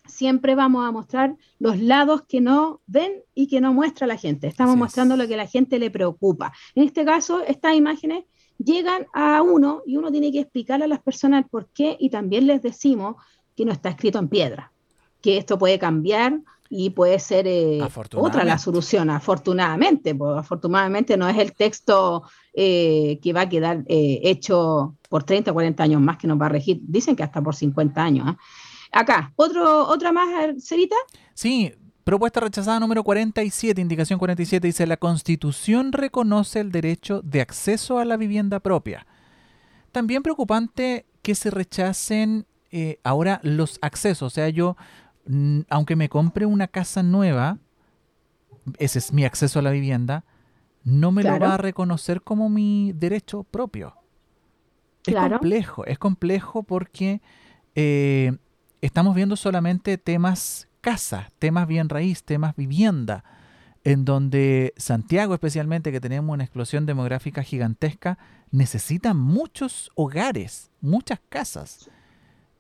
siempre vamos a mostrar los lados que no ven y que no muestra la gente. Estamos mostrando lo que a la gente le preocupa. En este caso, estas imágenes llegan a uno y uno tiene que explicarle a las personas por qué y también les decimos que no está escrito en piedra, que esto puede cambiar y puede ser eh, otra la solución, afortunadamente, porque afortunadamente no es el texto eh, que va a quedar eh, hecho por 30 o 40 años más que nos va a regir, dicen que hasta por 50 años. Acá, otro, otra más, Cerita. Sí, Propuesta rechazada número 47, indicación 47, dice, la Constitución reconoce el derecho de acceso a la vivienda propia. También preocupante que se rechacen eh, ahora los accesos, o sea, yo, mm, aunque me compre una casa nueva, ese es mi acceso a la vivienda, no me lo va a reconocer como mi derecho propio. Es complejo, es complejo porque eh, estamos viendo solamente temas casa, temas bien raíz, temas vivienda, en donde Santiago especialmente, que tenemos una explosión demográfica gigantesca, necesita muchos hogares, muchas casas.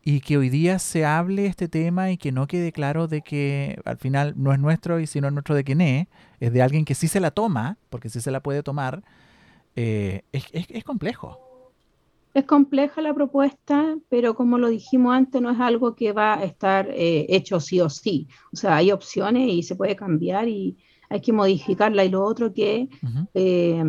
Y que hoy día se hable este tema y que no quede claro de que al final no es nuestro y si no es nuestro de quién es, es de alguien que sí se la toma, porque sí se la puede tomar, eh, es complejo. Es compleja la propuesta, pero como lo dijimos antes, no es algo que va a estar eh, hecho sí o sí. O sea, hay opciones y se puede cambiar y hay que modificarla. Y lo otro que eh,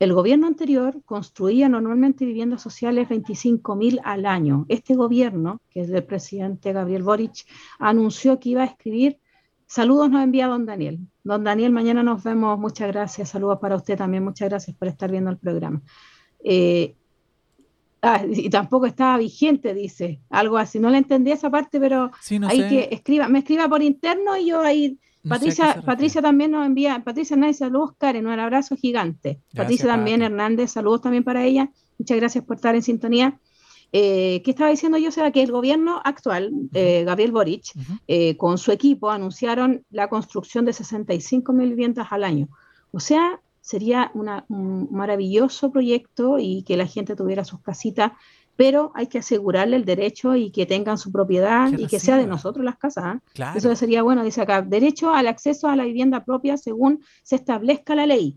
el gobierno anterior construía normalmente viviendas sociales 25.000 al año. Este gobierno, que es del presidente Gabriel Boric, anunció que iba a escribir. Saludos nos envía don Daniel. Don Daniel, mañana nos vemos. Muchas gracias. Saludos para usted también. Muchas gracias por estar viendo el programa. Eh, Ah, y tampoco estaba vigente, dice, algo así. No le entendí esa parte, pero hay que escriba, me escriba por interno y yo ahí. Patricia, Patricia también nos envía, Patricia Hernández, saludos, Karen, un abrazo gigante. Patricia también, Hernández, saludos también para ella. Muchas gracias por estar en sintonía. Eh, ¿Qué estaba diciendo yo? Sea, que el gobierno actual, eh, Gabriel Boric, eh, con su equipo anunciaron la construcción de 65 mil viviendas al año. O sea, sería un maravilloso proyecto y que la gente tuviera sus casitas, pero hay que asegurarle el derecho y que tengan su propiedad y que sea de nosotros las casas. ¿eh? Eso sería bueno, dice acá, derecho al acceso a la vivienda propia según se establezca la ley.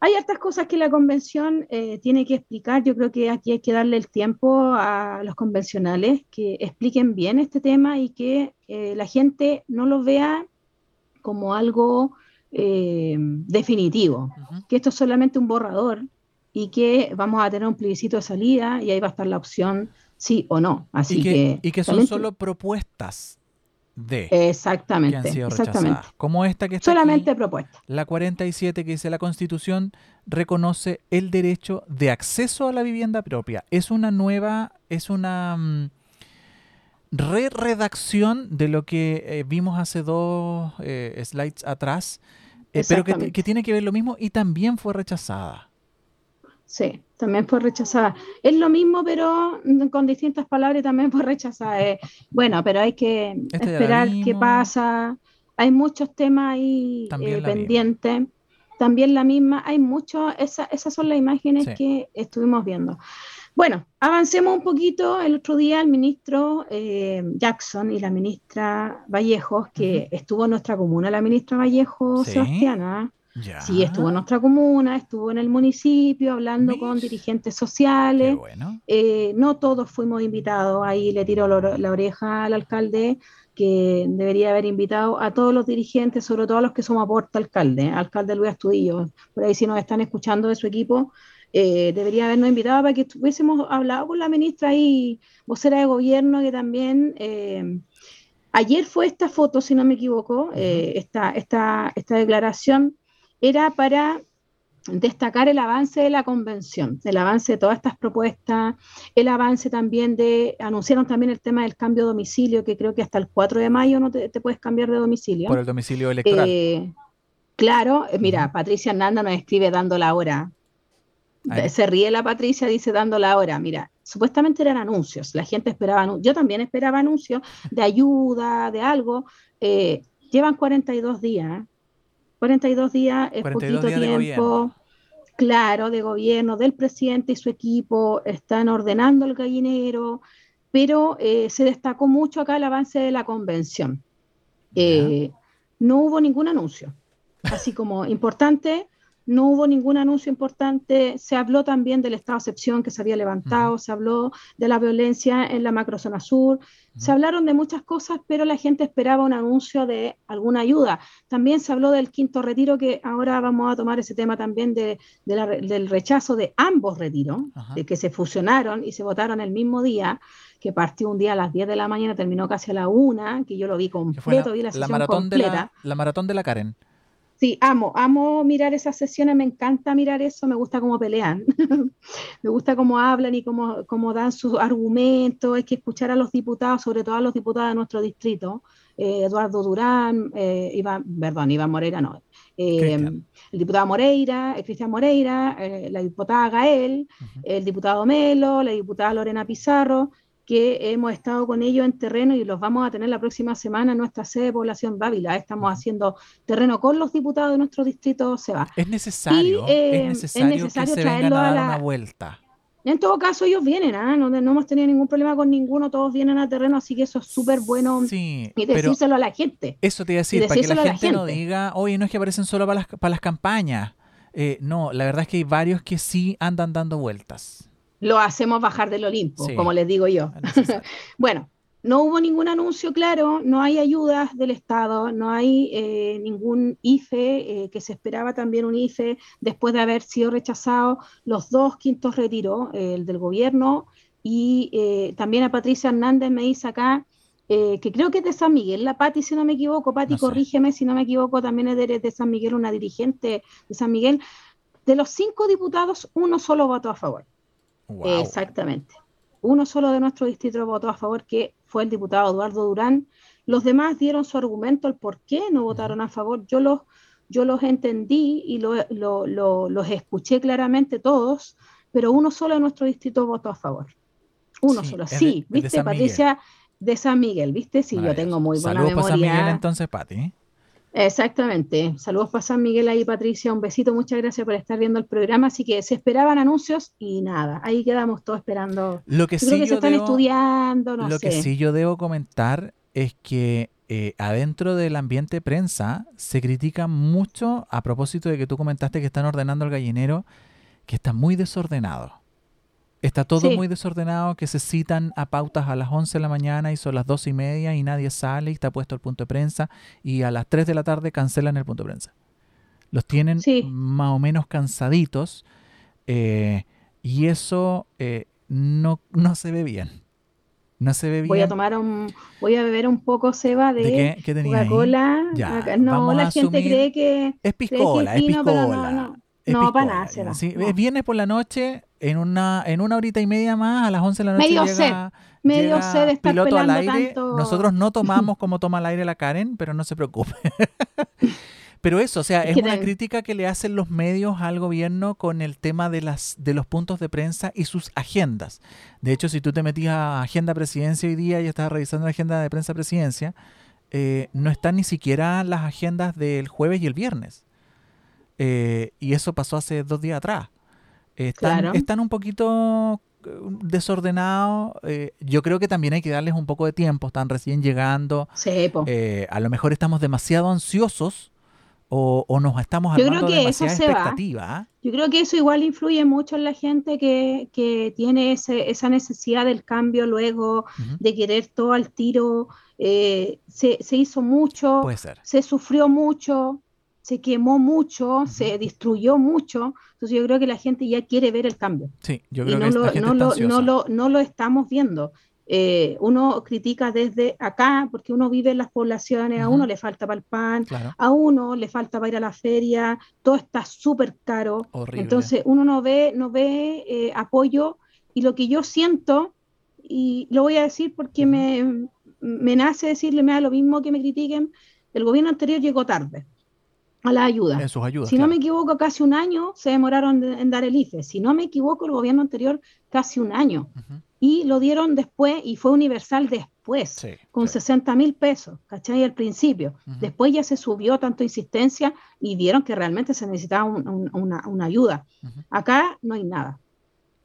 Hay otras cosas que la convención eh, tiene que explicar. Yo creo que aquí hay que darle el tiempo a los convencionales que expliquen bien este tema y que eh, la gente no lo vea como algo eh, definitivo, que esto es solamente un borrador y que vamos a tener un plebiscito de salida y ahí va a estar la opción sí o no. Así y que, y que son solo propuestas de exactamente, que han sido exactamente. Como esta que está solamente propuestas. La 47 que dice la Constitución reconoce el derecho de acceso a la vivienda propia. Es una nueva, es una mm, re-redacción de lo que eh, vimos hace dos eh, slides atrás, eh, pero que, que, tiene que ver lo mismo y también fue rechazada. Sí, también fue rechazada. Es lo mismo, pero con distintas palabras también fue rechazada. bueno, pero hay que esperar qué pasa. Hay muchos temas ahí pendientes. También la misma. Hay muchos, esas son las imágenes que estuvimos viendo. Bueno, avancemos un poquito. El otro día el ministro eh, Jackson y la ministra Vallejos, que estuvo en nuestra comuna, la ministra Vallejo Sebastiana, sí, estuvo en nuestra comuna, estuvo en el municipio hablando con dirigentes sociales. Eh, no todos fuimos invitados, ahí le tiró la oreja al alcalde que debería haber invitado a todos los dirigentes, sobre todo a los que somos aporta alcalde, alcalde Luis Astudillo. Por ahí si nos están escuchando de su equipo, eh, debería habernos invitado para que hubiésemos hablado con la ministra y vocera de gobierno, que también eh, ayer fue esta foto, si no me equivoco, eh, esta, esta, esta declaración era para destacar el avance de la convención, el avance de todas estas propuestas, el avance también de, anunciaron también el tema del cambio de domicilio, que creo que hasta el 4 de mayo no te, puedes cambiar de domicilio. Por el domicilio electoral. claro, mira, Patricia Hernanda nos escribe dando la hora. Se ríe la Patricia, dice dando la hora. Mira, supuestamente eran anuncios, la gente esperaba, yo también esperaba anuncios de ayuda, de algo. Eh, llevan 42 días, 42 días es poquito tiempo, claro, de gobierno, del presidente y su equipo, están ordenando el gallinero, pero eh, se destacó mucho acá el avance de la convención. Eh, no hubo ningún anuncio, así como importante no hubo ningún anuncio importante. Se habló también del estado de excepción que se había levantado, se habló de la violencia en la macrozona sur, se hablaron de muchas cosas, pero la gente esperaba un anuncio de alguna ayuda. También se habló del quinto retiro, que ahora vamos a tomar ese tema también de, del rechazo de ambos retiros, de que se fusionaron y se votaron el mismo día que partió un día a las 10 de la mañana, terminó casi a la 1, que yo lo vi completo, vi la, sesión maratón completa. De la, la maratón de la Karen. Sí, amo, amo mirar esas sesiones, me encanta mirar eso, me gusta cómo pelean, me gusta cómo hablan y cómo, cómo, dan sus argumentos, hay que escuchar a los diputados, sobre todo a los diputados de nuestro distrito, eh, Eduardo Durán, eh, Iván, perdón, Iván Moreira no, eh, el diputado Moreira, Cristian Moreira, la diputada Gael, el diputado Melo, la diputada Lorena Pizarro, que hemos estado con ellos en terreno y los vamos a tener la próxima semana en nuestra sede de población Bávila. Estamos haciendo terreno con los diputados de nuestro distrito SEBA. Es necesario, es eh, necesario, que se vengan a dar una vuelta. En todo caso, ellos vienen, ¿ah? no, hemos tenido ningún problema con ninguno, todos vienen a terreno, así que eso es súper bueno sí, y decírselo a la gente. Eso te iba a decir, para que la gente, no diga, oye, no es que aparecen solo para las, para las campañas. Eh, no, la verdad es que hay varios que sí andan dando vueltas lo hacemos bajar del Olimpo, como les digo yo. bueno, no hubo ningún anuncio claro, no hay ayudas del Estado, no hay eh, ningún IFE, eh, que se esperaba también un IFE después de haber sido rechazado los dos quintos retiros, el del gobierno y eh, también a Patricia Hernández me dice acá, que creo que es de San Miguel, la Pati, si no me equivoco, Pati, corrígeme si no me equivoco, también es de, de San Miguel, una dirigente de San Miguel. De los cinco diputados, uno solo votó a favor. Exactamente. Uno solo de nuestro distrito votó a favor, que fue el diputado Eduardo Durán. Los demás dieron su argumento, el por qué no votaron a favor. Yo los, yo los entendí y los escuché claramente todos, pero uno solo de nuestro distrito votó a favor. Uno solo. Sí, viste, Patricia de San Miguel, viste, sí, yo tengo muy buena memoria. San Miguel entonces, Pati. Exactamente. Saludos para San Miguel ahí, Patricia. Un besito, muchas gracias por estar viendo el programa. Así que se esperaban anuncios y nada, ahí quedamos todos esperando. Lo que sí creo que se están estudiando, no Lo que sí yo debo comentar es que eh, adentro del ambiente prensa se critica mucho, a propósito de que tú comentaste que están ordenando el gallinero, que está muy desordenado. Está todo muy desordenado, que se citan a pautas a las 11 de la mañana y son las 12 y media y nadie sale y está puesto el punto de prensa y a las 3 de la tarde cancelan el punto de prensa. Los tienen más o menos cansaditos eh, y eso eh, no, no se ve bien. No se ve bien. Voy a tomar un, voy a beber un poco Seba de, Coca-Cola. No, la gente cree que es piscola, es piscola. No, para nada. Sí, Viene por la noche, en una, en una horita y media más, a las 11 de la noche. Medio llega, sed. Medio sed de estar piloto al aire. Nosotros no tomamos como toma el aire la Karen, pero no se preocupe. pero eso, o sea, es una crítica que le hacen los medios al gobierno con el tema de, las, de los puntos de prensa y sus agendas. De hecho, si tú te metías a Agenda Presidencia hoy día y estás revisando la agenda de prensa presidencia, eh, no están ni siquiera las agendas del jueves y el viernes. Eh, y eso pasó hace dos días atrás. Están, están un poquito eh, desordenados. Eh, yo creo que también hay que darles un poco de tiempo. Están recién llegando. a lo mejor estamos demasiado ansiosos o, nos estamos armando Yo demasiada expectativa. Yo creo que eso igual influye mucho en la gente que, que tiene ese, esa necesidad del cambio luego, de querer todo al tiro. se, se, hizo mucho, se sufrió mucho, se quemó mucho, se destruyó mucho, entonces yo creo que la gente ya quiere ver el cambio. Sí, yo creo y no, lo, no, lo, no, lo, no lo estamos viendo. Eh, uno critica desde acá porque uno vive en las poblaciones, a uno le falta para el pan, a uno le falta para ir a la feria, todo está súper caro. Entonces uno no ve, no ve eh, apoyo y lo que yo siento, y lo voy a decir porque me, me nace decirle, me da lo mismo que me critiquen, el gobierno anterior llegó tarde a la ayuda. En sus ayudas. Si no me equivoco, casi un año se demoraron en dar el IFE. Si no me equivoco, el gobierno anterior casi un año. Y lo dieron después y fue universal después, con 60 mil pesos, ¿cachai? Al principio. Después ya se subió tanto insistencia y vieron que realmente se necesitaba una, una, ayuda. Acá no hay nada,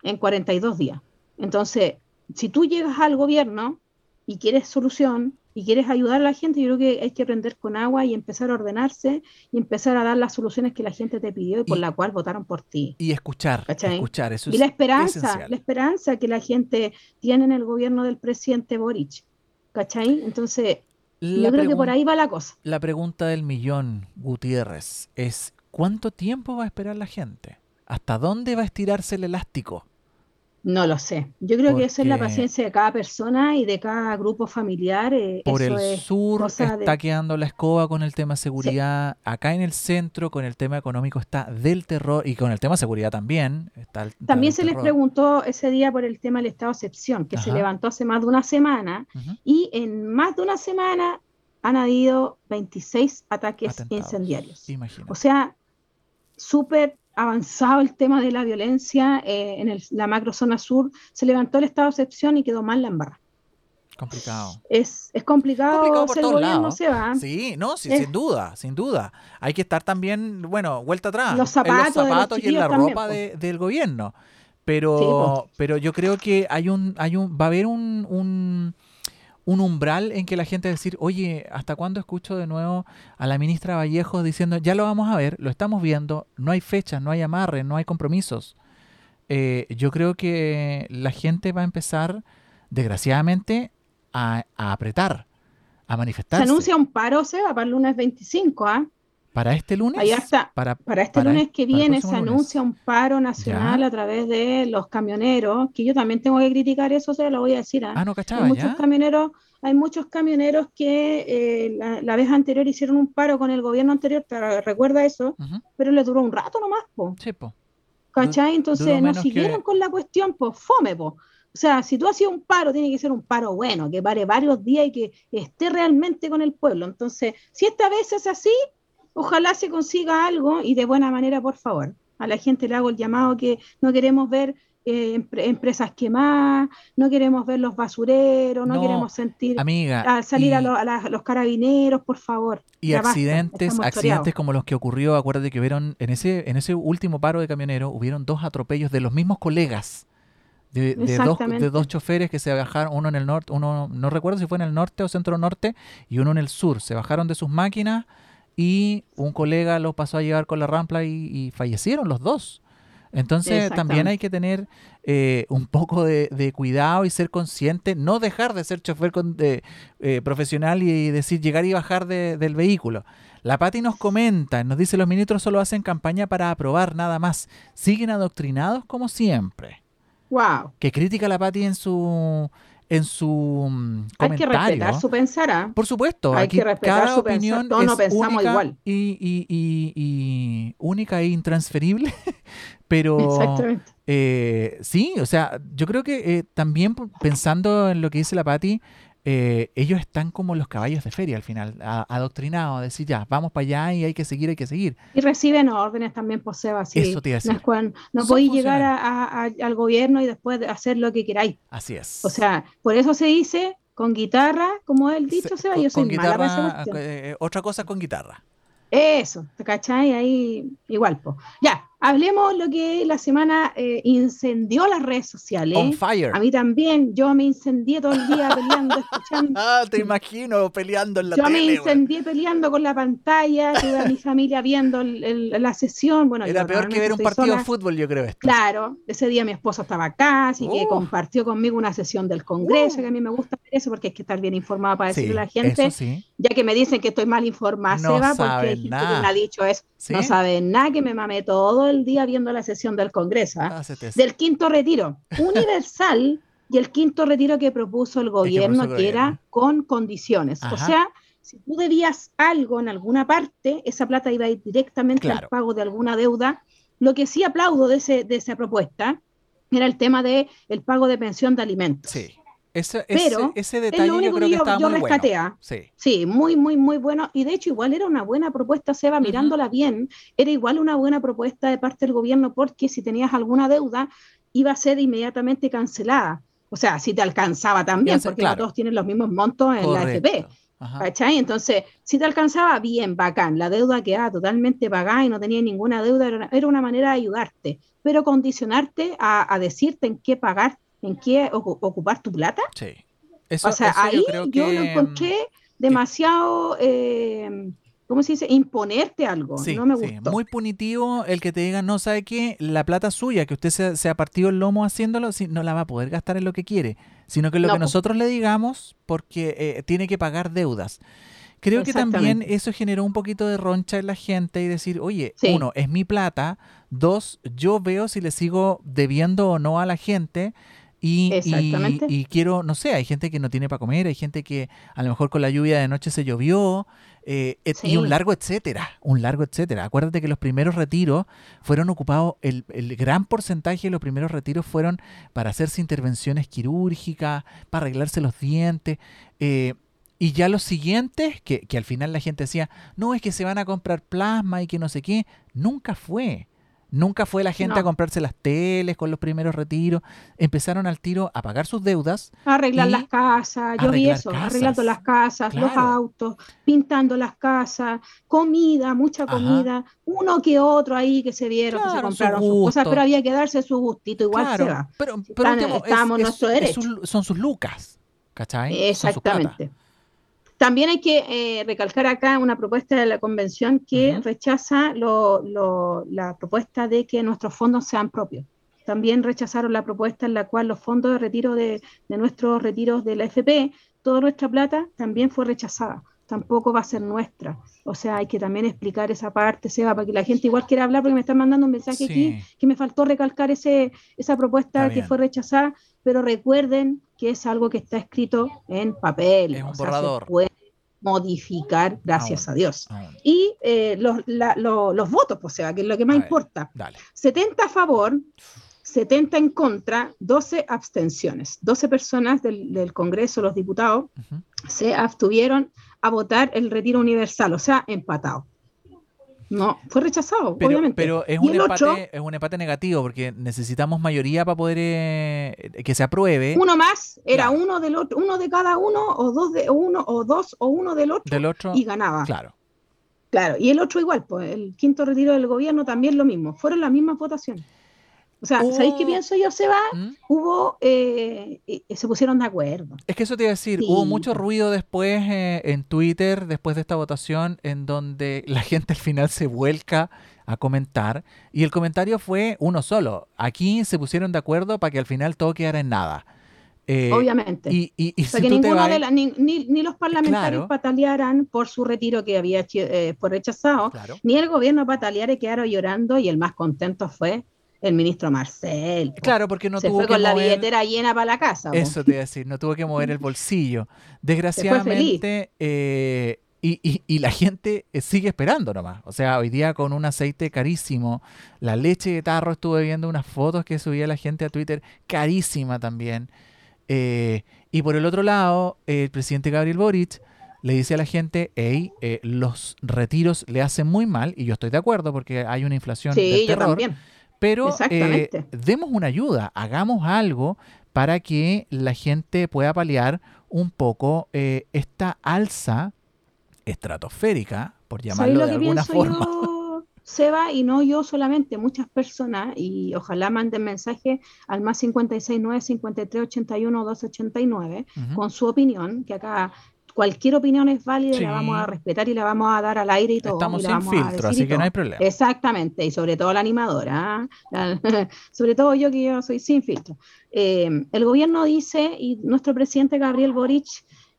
en 42 días. Entonces, si tú llegas al gobierno y quieres solución, y quieres ayudar a la gente, yo creo que hay que aprender con agua y empezar a ordenarse y empezar a dar las soluciones que la gente te pidió y por la cual votaron por ti. Y escuchar, escuchar, eso Y la esperanza, la esperanza que la gente tiene en el gobierno del presidente Boric, ¿cachai? Entonces, yo creo que por ahí va la cosa. La pregunta del millón, Gutiérrez, es ¿cuánto tiempo va a esperar la gente? ¿Hasta dónde va a estirarse el elástico? No lo sé. Yo creo que esa es la paciencia de cada persona y de cada grupo familiar. Eh, por el sur está quedando la escoba con el tema seguridad. Acá en el centro, con el tema económico, está del terror y con el tema seguridad también. Está, también se les preguntó ese día por el tema del estado de excepción, que se levantó hace más de una semana. Y en más de una semana han habido 26 ataques incendiarios. O sea, súper avanzado el tema de la violencia eh, en la macro zona sur, se levantó el estado de excepción y quedó mal la embarra. Complicado. Es, es complicado, complicado por todos lados. Sí, no, sin duda, sin duda. Hay que estar también, bueno, vuelta atrás. Los zapatos, en los zapatos y en la ropa del gobierno. Pero, pero yo creo que hay un, hay un, va a haber un un umbral en que la gente va a decir, oye, ¿hasta cuándo escucho de nuevo a la ministra Vallejo diciendo, ya lo vamos a ver, lo estamos viendo, no hay fechas, no hay amarre, no hay compromisos? Eh, yo creo que la gente va a empezar, desgraciadamente, a, apretar, a manifestarse. Se anuncia un paro, Seba, para el lunes 25, ¿ah? ¿Para este lunes? Ahí está. Para, este lunes que viene se anuncia un paro nacional a través de los camioneros, que yo también tengo que criticar eso, se lo voy a decir. ¿ah? Ah, no cachaba, hay muchos camioneros, hay muchos camioneros que eh, la, vez anterior hicieron un paro con el gobierno anterior, te recuerda eso, pero le duró un rato nomás, po. Sí, po. ¿Cachai? Entonces no siguieron con la cuestión, pues fome, po. O sea, si tú hacías un paro, tiene que ser un paro bueno, que pare varios días y que esté realmente con el pueblo. Entonces, si esta vez es así, Ojalá se consiga algo y de buena manera, por favor. A la gente le hago el llamado que no queremos ver eh, empresas quemadas, no queremos ver los basureros, no, queremos sentir amiga, salir a, los carabineros, por favor. Y accidentes, accidentes como los que ocurrió, acuérdate que hubieron en ese, en ese último paro de camioneros, hubieron dos atropellos de los mismos colegas. De, dos, de dos choferes que se bajaron, uno en el norte, uno no recuerdo si fue en el norte o centro norte, y uno en el sur. Se bajaron de sus máquinas, y un colega lo pasó a llevar con la rampla y, fallecieron los dos. Entonces también hay que tener eh, un poco de, cuidado y ser consciente, no dejar de ser chofer con, de, eh, profesional y decir llegar y bajar del vehículo. La Pati nos comenta, nos dice los ministros solo hacen campaña para aprobar nada más. Siguen adoctrinados como siempre. Wow. Que critica la Pati en su en su mm, Hay que respetar su pensar. ¿ah? Por supuesto, hay que respetar cada su opinión Todos no pensamos igual. Y, y, y, única e intransferible, pero eh, sí, o sea, yo creo que eh, también pensando en lo que dice la Patti, eh, ellos están como los caballos de feria al final, adoctrinados, a decir ya, vamos para allá y hay que seguir, hay que seguir. Y reciben órdenes también por Seba, Eso te iba a decir. No, podéis llegar al gobierno y después hacer lo que queráis. Así es. O sea, por eso se dice con guitarra, como el dicho, Seba, yo soy guitarra, mala eh, Otra cosa con guitarra. Eso, ¿te cachai? Ahí igual, pues. Ya, Hablemos lo que la semana eh, incendió las redes sociales. On fire. A mí también, yo me incendié todo el día peleando, escuchando. Ah, te imagino peleando en la yo tele. Yo me incendié peleando con la pantalla, tuve a mi familia viendo la sesión. Bueno, Era peor que ver un partido de fútbol, yo creo. Esto. Claro, ese día mi esposo estaba acá, así que compartió conmigo una sesión del Congreso, que a mí me gusta eso porque hay que estar bien informado para decirle a la gente. Ya que me dicen que estoy mal informada, no Seba, porque hay gente que me ha dicho eso. No saben nada, que me mamé todo el día viendo la sesión del Congreso, ¿ah? Ah, del quinto retiro universal y el quinto retiro que propuso el gobierno, que, era con condiciones. O sea, si tú debías algo en alguna parte, esa plata iba a ir directamente al pago de alguna deuda. Lo que sí aplaudo de, ese, de esa propuesta era el tema del el pago de pensión de alimentos. Sí. Ese, Pero ese, detalle yo creo que, estaba muy bueno. Sí. sí, muy, muy, muy bueno. Y de hecho, igual era una buena propuesta, Seba, mirándola bien, era igual una buena propuesta de parte del gobierno porque si tenías alguna deuda, iba a ser inmediatamente cancelada. O sea, si te alcanzaba también, porque todos tienen los mismos montos en la AFP. ¿Cachai? Entonces, si te alcanzaba, bien, bacán. La deuda quedaba totalmente pagada y no tenía ninguna deuda, era una, manera de ayudarte. Pero condicionarte a, a decirte en qué pagar en qué ocupar tu plata. Sí. o sea, ahí yo, lo encontré demasiado... Eh, ¿cómo se dice? Imponerte algo. no me gustó. Muy punitivo el que te diga, no sabe qué, la plata suya, que usted se, ha partido el lomo haciéndolo, no la va a poder gastar en lo que quiere, sino que lo que nosotros le digamos porque eh, tiene que pagar deudas. Creo que también eso generó un poquito de roncha en la gente y decir, oye, uno, es mi plata, dos, yo veo si le sigo debiendo o no a la gente. Y, y, quiero, no sé, hay gente que no tiene para comer, hay gente que a lo mejor con la lluvia de noche se llovió, eh, y un largo etcétera, un largo etcétera. Acuérdate que los primeros retiros fueron ocupados, el, el, gran porcentaje de los primeros retiros fueron para hacerse intervenciones quirúrgicas, para arreglarse los dientes. Eh, y ya los siguientes, que, que al final la gente decía, no, es que se van a comprar plasma y que no sé qué, nunca fue. Nunca fue la gente a comprarse las teles con los primeros retiros. Empezaron al tiro a pagar sus deudas. arreglar las casas, yo vi eso, arreglando las casas, los autos, pintando las casas, comida, mucha comida, uno que otro ahí que se vieron, que se compraron sus cosas, pero había que darse su gustito, igual se va. Pero, pero Estamos nuestro derecho. son sus lucas, ¿cachai? Exactamente. También hay que eh, recalcar acá una propuesta de la convención que rechaza la propuesta de que nuestros fondos sean propios. También rechazaron la propuesta en la cual los fondos de retiro de, nuestros retiros de la FP, toda nuestra plata también fue rechazada. Tampoco va a ser nuestra. O sea, hay que también explicar esa parte, Seba, para que la gente igual quiera hablar, porque me están mandando un mensaje aquí que me faltó recalcar ese, esa propuesta que fue rechazada, pero recuerden que es algo que está escrito en papel. Es un borrador modificar, gracias a Dios. Y eh, los, los, votos, pues, sea, que es lo que más importa. 70 a favor, 70 en contra, 12 abstenciones. 12 personas del, Congreso, los diputados, se abstuvieron a votar el retiro universal, o sea, empatado. No, fue rechazado, pero, obviamente. Pero es un, empate, es un empate negativo porque necesitamos mayoría para poder eh, que se apruebe. Uno más, era uno del otro, uno de cada uno, o dos de uno, o dos, o uno del otro, del otro y ganaba. Claro. Claro, y el otro igual, pues el quinto retiro del gobierno también lo mismo, fueron las mismas votaciones. O sea, ¿sabéis qué pienso yo, Seba? ¿Mm? Hubo, eh, se pusieron de acuerdo. Es que eso te iba a decir, hubo mucho ruido después eh, en Twitter, después de esta votación, en donde la gente al final se vuelca a comentar, y el comentario fue uno solo. Aquí se pusieron de acuerdo para que al final todo quedara en nada. Eh, Obviamente. Y, y, y si ninguno de ni, ni, los parlamentarios patalearan por su retiro que había eh, por rechazado, ni el gobierno pataleara y quedaron llorando, y el más contento fue el ministro Marcel. Claro, porque no se tuvo fue con la billetera llena para la casa. Eso te iba a decir, no tuvo que mover el bolsillo. Desgraciadamente, eh, y, la gente eh, sigue esperando nomás. O sea, hoy día con un aceite carísimo, la leche de tarro, estuve viendo unas fotos que subía la gente a Twitter, carísima también. Eh, y por el otro lado, el presidente Gabriel Boric le dice a la gente, hey, los retiros le hacen muy mal, y yo estoy de acuerdo porque hay una inflación sí, Yo también pero eh, demos una ayuda, hagamos algo para que la gente pueda paliar un poco eh, esta alza estratosférica, por llamarlo de alguna forma. Seba, y no yo solamente, muchas personas, y ojalá manden mensaje al más 569 53 81 289 con su opinión, que acá cualquier opinión es válida, la vamos a respetar y la vamos a dar al aire y todo. Estamos sin filtro, así que no hay problema. Exactamente, y sobre todo la animadora, ¿ah? sobre todo yo que yo soy sin filtro. Eh, el gobierno dice, y nuestro presidente Gabriel Boric,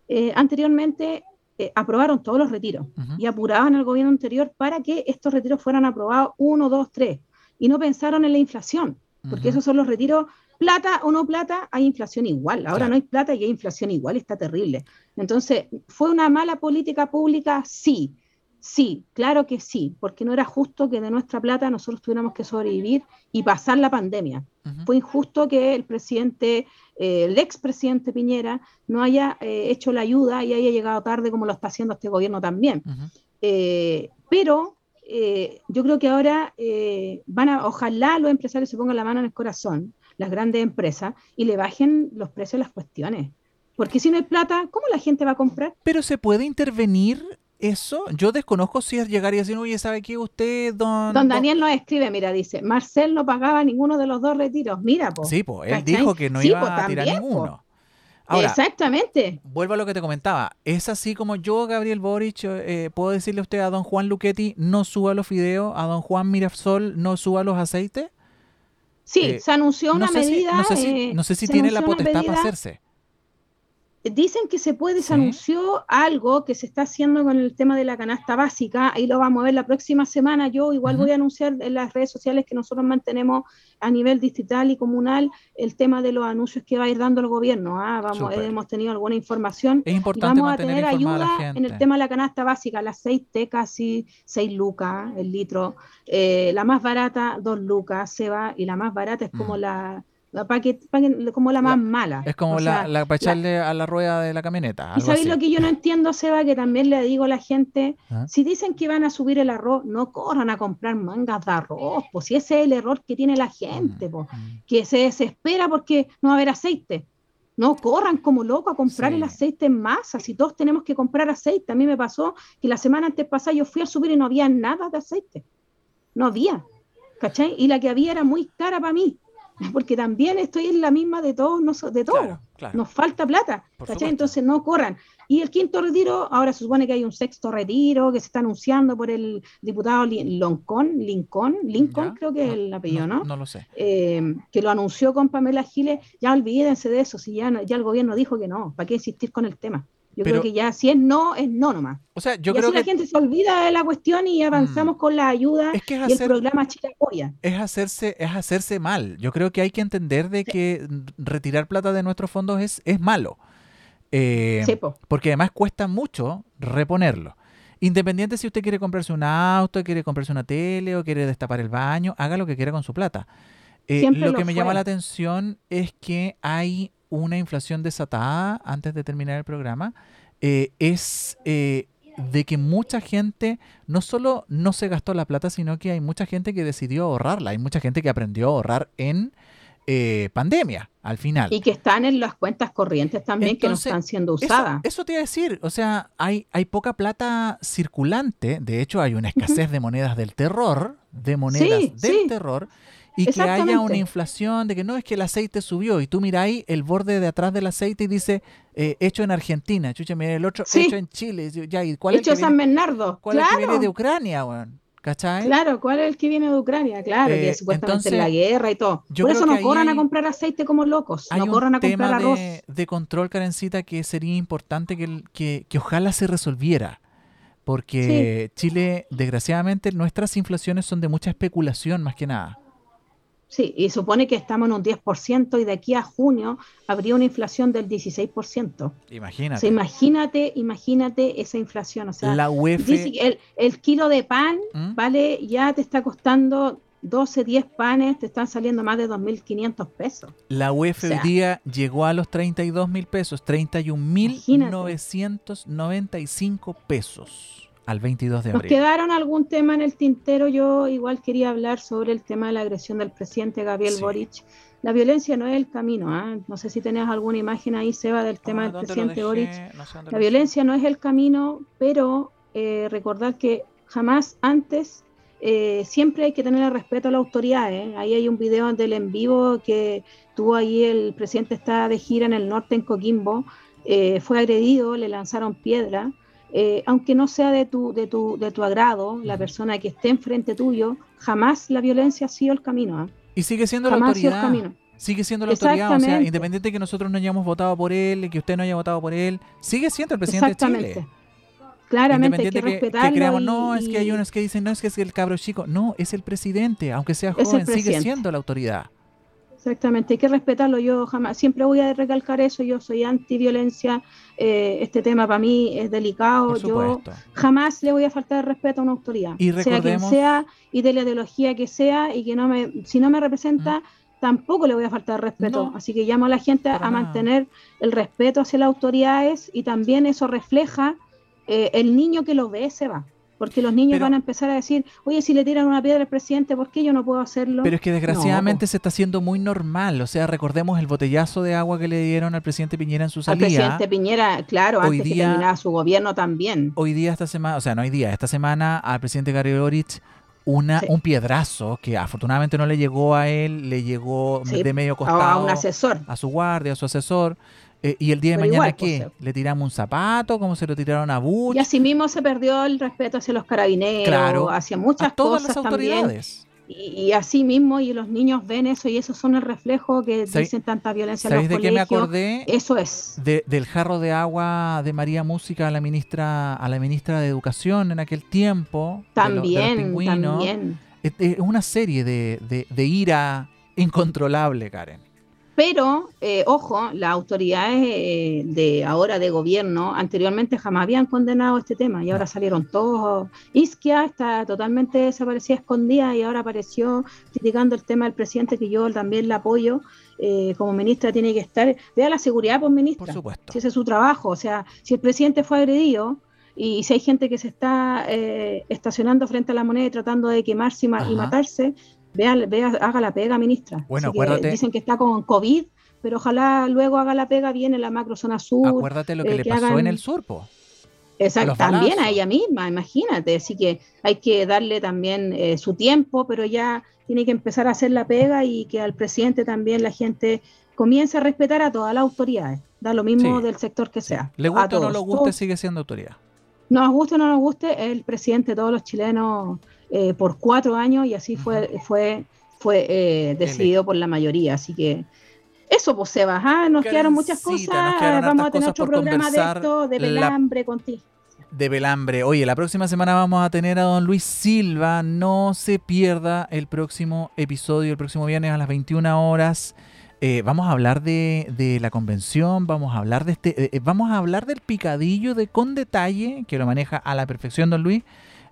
eh, anteriormente eh, aprobaron todos los retiros y apuraban al gobierno anterior para que estos retiros fueran aprobados uno, dos, tres, y no pensaron en la inflación, porque esos son los retiros plata o no plata, hay inflación igual. Ahora no hay plata y hay inflación igual, está terrible. Entonces, ¿fue una mala política pública? Sí, sí, claro que sí, porque no era justo que de nuestra plata nosotros tuviéramos que sobrevivir y pasar la pandemia. Fue injusto que el presidente, eh, el expresidente Piñera, no haya eh, hecho la ayuda y haya llegado tarde como lo está haciendo este gobierno también. Eh, pero yo creo que ahora van a, ojalá los empresarios se pongan la mano en el corazón las grandes empresas y le bajen los precios a las cuestiones. Porque si no hay plata, ¿cómo la gente va a comprar? Pero se puede intervenir eso. Yo desconozco si es llegar y decir, oye, ¿sabe qué usted, don... Don Daniel nos escribe, mira, dice, Marcel no pagaba ninguno de los dos retiros. Mira, pues. Sí, pues, él dijo que no iba a tirar ninguno. Exactamente. Vuelvo a lo que te comentaba. Es así como yo, Gabriel Boric, eh, puedo decirle a usted a don Juan Luchetti, no suba los fideos, a don Juan Mirasol, no suba los aceites. Sí, eh, se anunció una medida. no sé si, no sé si tiene la potestad para hacerse dicen que se puede, se anunció algo que se está haciendo con el tema de la canasta básica, ahí lo vamos a ver la próxima semana, yo igual voy a anunciar en las redes sociales que nosotros mantenemos a nivel distrital y comunal el tema de los anuncios que va a ir dando el gobierno, ¿ah? vamos, hemos tenido alguna información, es importante vamos a tener ayuda en el tema de la canasta básica, el aceite casi 6 lucas el litro, eh, la más barata 2 lucas se va y la más barata es como mm. la como la más mala. Es como la, para echarle a la rueda de la camioneta. ¿Y sabéis lo que yo no entiendo, Seba? Que también le digo a la gente, ¿Ah? si dicen que van a subir el arroz, no corran a comprar mangas de arroz, pues si ese es el error que tiene la gente, pues, que se desespera porque no va a haber aceite. No corran como locos a comprar el aceite en masa, si todos tenemos que comprar aceite. A mí me pasó que la semana antes pasada yo fui a subir y no había nada de aceite. No había. ¿Cachai? Y la que había era muy cara para mí. Porque también estoy en la misma de todos, de todos. Nos falta plata, Entonces no corran. Y el quinto retiro, ahora se supone que hay un sexto retiro que se está anunciando por el diputado Lincoln, Lincoln, Lincoln creo que es el apellido, ¿no? No, lo sé. Eh, que lo anunció con Pamela Giles, ya olvídense de eso, si ya, ya el gobierno dijo que no, ¿para qué insistir con el tema? Yo creo que ya si es no, es no nomás. O sea, yo y creo así la gente se olvida de la cuestión y avanzamos mm. con la ayuda y el programa Chile Apoya. Es hacerse, es hacerse mal. Yo creo que hay que entender de que retirar plata de nuestros fondos es, es malo. Eh, porque además cuesta mucho reponerlo. Independiente si usted quiere comprarse un auto, quiere comprarse una tele o quiere destapar el baño, haga lo que quiera con su plata. Eh, lo, que me llama la atención es que hay una inflación desatada antes de terminar el programa, eh, es eh, de que mucha gente no solo no se gastó la plata, sino que hay mucha gente que decidió ahorrarla. Hay mucha gente que aprendió a ahorrar en eh, pandemia al final. Y que están en las cuentas corrientes también que no están siendo usadas. Eso, te iba a decir, o sea, hay, hay poca plata circulante, de hecho hay una escasez de monedas del terror, de monedas del terror, y que haya una inflación de que no es que el aceite subió y tú ahí el borde de atrás del aceite y dice eh, hecho en Argentina, chucha, mira el otro hecho en Chile, ya, ¿y cuál hecho es San Bernardo, ¿cuál es el que viene de Ucrania, weón? ¿Cachai? Claro, ¿cuál es el que viene de Ucrania? Claro, que eh, supuestamente en la guerra y todo. Por eso no corran a comprar aceite como locos, no corran a comprar arroz. De, de control, Karencita, que sería importante que, que, que ojalá se resolviera porque Chile, desgraciadamente, nuestras inflaciones son de mucha especulación más que nada. Sí, y supone que estamos en un 10% y de aquí a junio habría una inflación del 16%. Imagínate. imagínate, imagínate esa inflación. O sea, la el, el, kilo de pan, ¿Mm? ¿vale? Ya te está costando 12, 10 panes, te están saliendo más de 2.500 pesos. La UEF hoy día llegó a los 32 mil pesos, 31.995 pesos al 22 de abril. Nos quedaron algún tema en el tintero. Yo igual quería hablar sobre el tema de la agresión del presidente Gabriel Boric. La violencia no es el camino. ¿ah? No sé si tenés alguna imagen ahí, Seba, del tema del presidente Boric. la violencia no es el camino, pero eh, recordar que jamás antes, eh, siempre hay que tener el respeto a la autoridad. ¿eh? Ahí hay un video del en vivo que tuvo ahí el presidente está de gira en el norte, en Coquimbo. fue agredido, le lanzaron piedra. Eh, aunque no sea de tu, de tu, de tu agrado, la persona que esté enfrente tuyo, jamás la violencia ha sido el camino. ¿ah? Y sigue siendo la autoridad. Sigue siendo la autoridad, o sea, independiente de que nosotros no hayamos votado por él, que usted no haya votado por él, sigue siendo el presidente de Chile. Claramente hay que, respetarlo. no, es que hay unos que dicen, no, es que es el cabro chico. No, es el presidente, aunque sea joven, sigue siendo la autoridad. Exactamente, hay que respetarlo. Yo jamás, siempre voy a recalcar eso. Yo soy anti-violencia. Eh, este tema para mí es delicado. Yo jamás le voy a faltar respeto a una autoridad, sea quien sea y de la ideología que sea, y que no me, si no me representa, tampoco le voy a faltar respeto. Así que llamo a la gente a mantener el respeto hacia las autoridades y también eso refleja eh, el niño que lo ve se va. Porque los niños van a empezar a decir, oye, si le tiran una piedra al presidente, ¿por qué yo no puedo hacerlo? Pero es que desgraciadamente se está haciendo muy normal. O sea, recordemos el botellazo de agua que le dieron al presidente Piñera en su salida. Al presidente Piñera, claro, hoy antes día, que su gobierno también. Hoy día, esta semana, o sea, no hoy día, esta semana al presidente Gary Boric una, un piedrazo que afortunadamente no le llegó a él, le llegó de medio costado. A un asesor. A su guardia, a su asesor. Eh, y el día de mañana, ¿qué? ¿Le tiramos un zapato? ¿Cómo se lo tiraron a Bush? Y así mismo se perdió el respeto hacia los carabineros, hacia muchas a todas las autoridades. Y, así mismo, y los niños ven eso, y eso son el reflejo que dicen tanta violencia en los de qué me acordé? Eso es. del jarro de agua de María Música a la ministra, a la ministra de Educación en aquel tiempo. También, también. Es, una serie de, de ira incontrolable, Karen. Pero, eh, ojo, las autoridades eh, de ahora de gobierno anteriormente jamás habían condenado este tema y ahora salieron todos. Isquia está totalmente desaparecida, escondida y ahora apareció criticando el tema del presidente que yo también la apoyo. Eh, como ministra tiene que estar, vea la seguridad, por pues, ministra. Por supuesto. Si ese es su trabajo, o sea, si el presidente fue agredido, y si hay gente que se está estacionando frente a la moneda y tratando de quemarse y, matarse, vea, vea, haga la pega, ministra. Bueno, acuérdate. dicen que está con COVID, pero ojalá luego haga la pega bien en la macrozona sur. Acuérdate lo que eh, le pasó en el surpo. Exacto, también a ella misma, imagínate. Así que hay que darle también eh, su tiempo, pero ya tiene que empezar a hacer la pega y que al presidente también la gente comience a respetar a todas las autoridades. Da lo mismo del sector que sea. Le guste o no le guste, sigue siendo autoridad. Nos guste o no nos guste, el presidente de todos los chilenos eh, por cuatro años y así fue, fue, fue eh, decidido por la mayoría. Así que eso, pues Sebas, ¿ah? nos quedaron muchas cosas. Vamos a tener otro programa de esto, de Belambre contigo. De Belambre. Oye, la próxima semana vamos a tener a don Luis Silva. No se pierda el próximo episodio, el próximo viernes a las 21 horas. Eh, vamos a hablar de, la convención, vamos a hablar de este, vamos a hablar del picadillo de con detalle, que lo maneja a la perfección don Luis,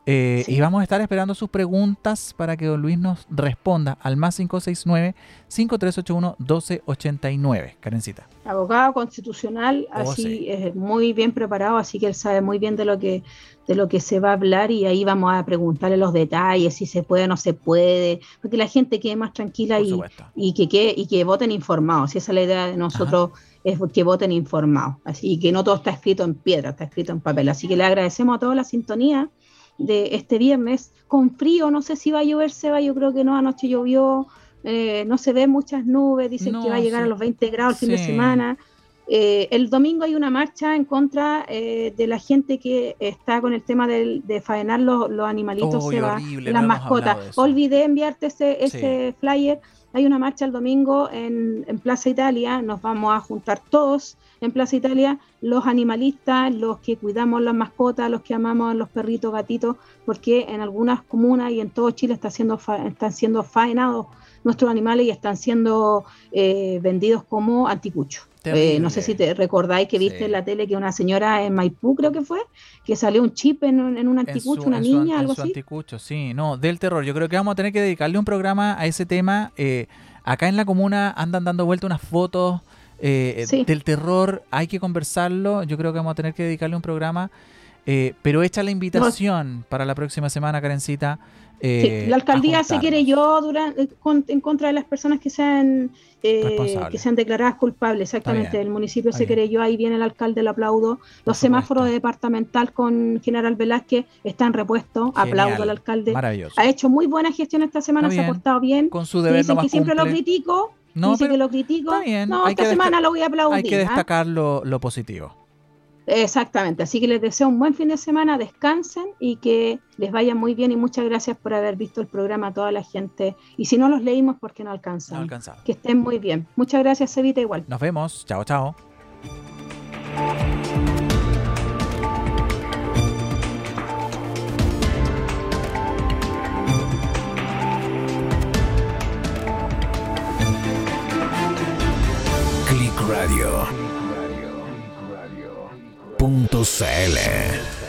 eh, y vamos a estar esperando sus preguntas para que don Luis nos responda al más 569-5381-1289. Karencita. Abogado constitucional, oh, así es muy bien preparado, así que él sabe muy bien de lo que de lo que se va a hablar y ahí vamos a preguntarle los detalles, si se puede o no se puede, porque la gente quede más tranquila y, y, que, y que voten informados. Si esa es la idea de nosotros, es que voten informados. Así que no todo está escrito en piedra, está escrito en papel. Así que le agradecemos a toda la sintonía de este viernes, con frío, no sé si va a llover, Seba, yo creo que no, anoche llovió, eh, no se ven muchas nubes, dicen que va a llegar a los 20 grados el fin de semana. Eh, el domingo hay una marcha en contra eh, de la gente que está con el tema de, faenar los, animalitos, Seba, las mascotas. Olvidé enviarte ese, ese flyer. Hay una marcha el domingo en, en Plaza Italia, nos vamos a juntar todos en Plaza Italia los animalistas, los que cuidamos las mascotas, los que amamos a los perritos, gatitos, porque en algunas comunas y en todo Chile está siendo están siendo faenados nuestros animales y están siendo eh, vendidos como anticuchos. Eh, no sé si te recordáis que viste en la tele que una señora en Maipú, creo que fue, que salió un chip en, un anticucho, una niña, algo así. anticucho, sí, no, del terror. Yo creo que vamos a tener que dedicarle un programa a ese tema. Eh, acá en la comuna andan dando vuelta unas fotos eh, del terror hay que conversarlo. Yo creo que vamos a tener que dedicarle un programa. Eh, pero echa la invitación para la próxima semana, Karencita. Eh, la alcaldía se quiere yo durante, en contra de las personas que sean que sean declaradas culpables, exactamente. El municipio se quiere yo, ahí viene el alcalde, le aplaudo. Los semáforos departamental con General Velázquez están repuestos, aplaudo al alcalde. Ha hecho muy buena gestión esta semana, se ha portado bien. Con su deber Dicen que siempre lo critico, no, Dice que lo critico. No, esta semana lo voy a aplaudir. Hay que ¿ah? destacar lo, positivo. Exactamente, así que les deseo un buen fin de semana, descansen y que les vaya muy bien y muchas gracias por haber visto el programa a toda la gente. Y si no los leímos, porque no alcanzan. No Que estén muy bien. Muchas gracias, Evita, igual. Nos vemos. Chao, chao. Radio. Punto CL.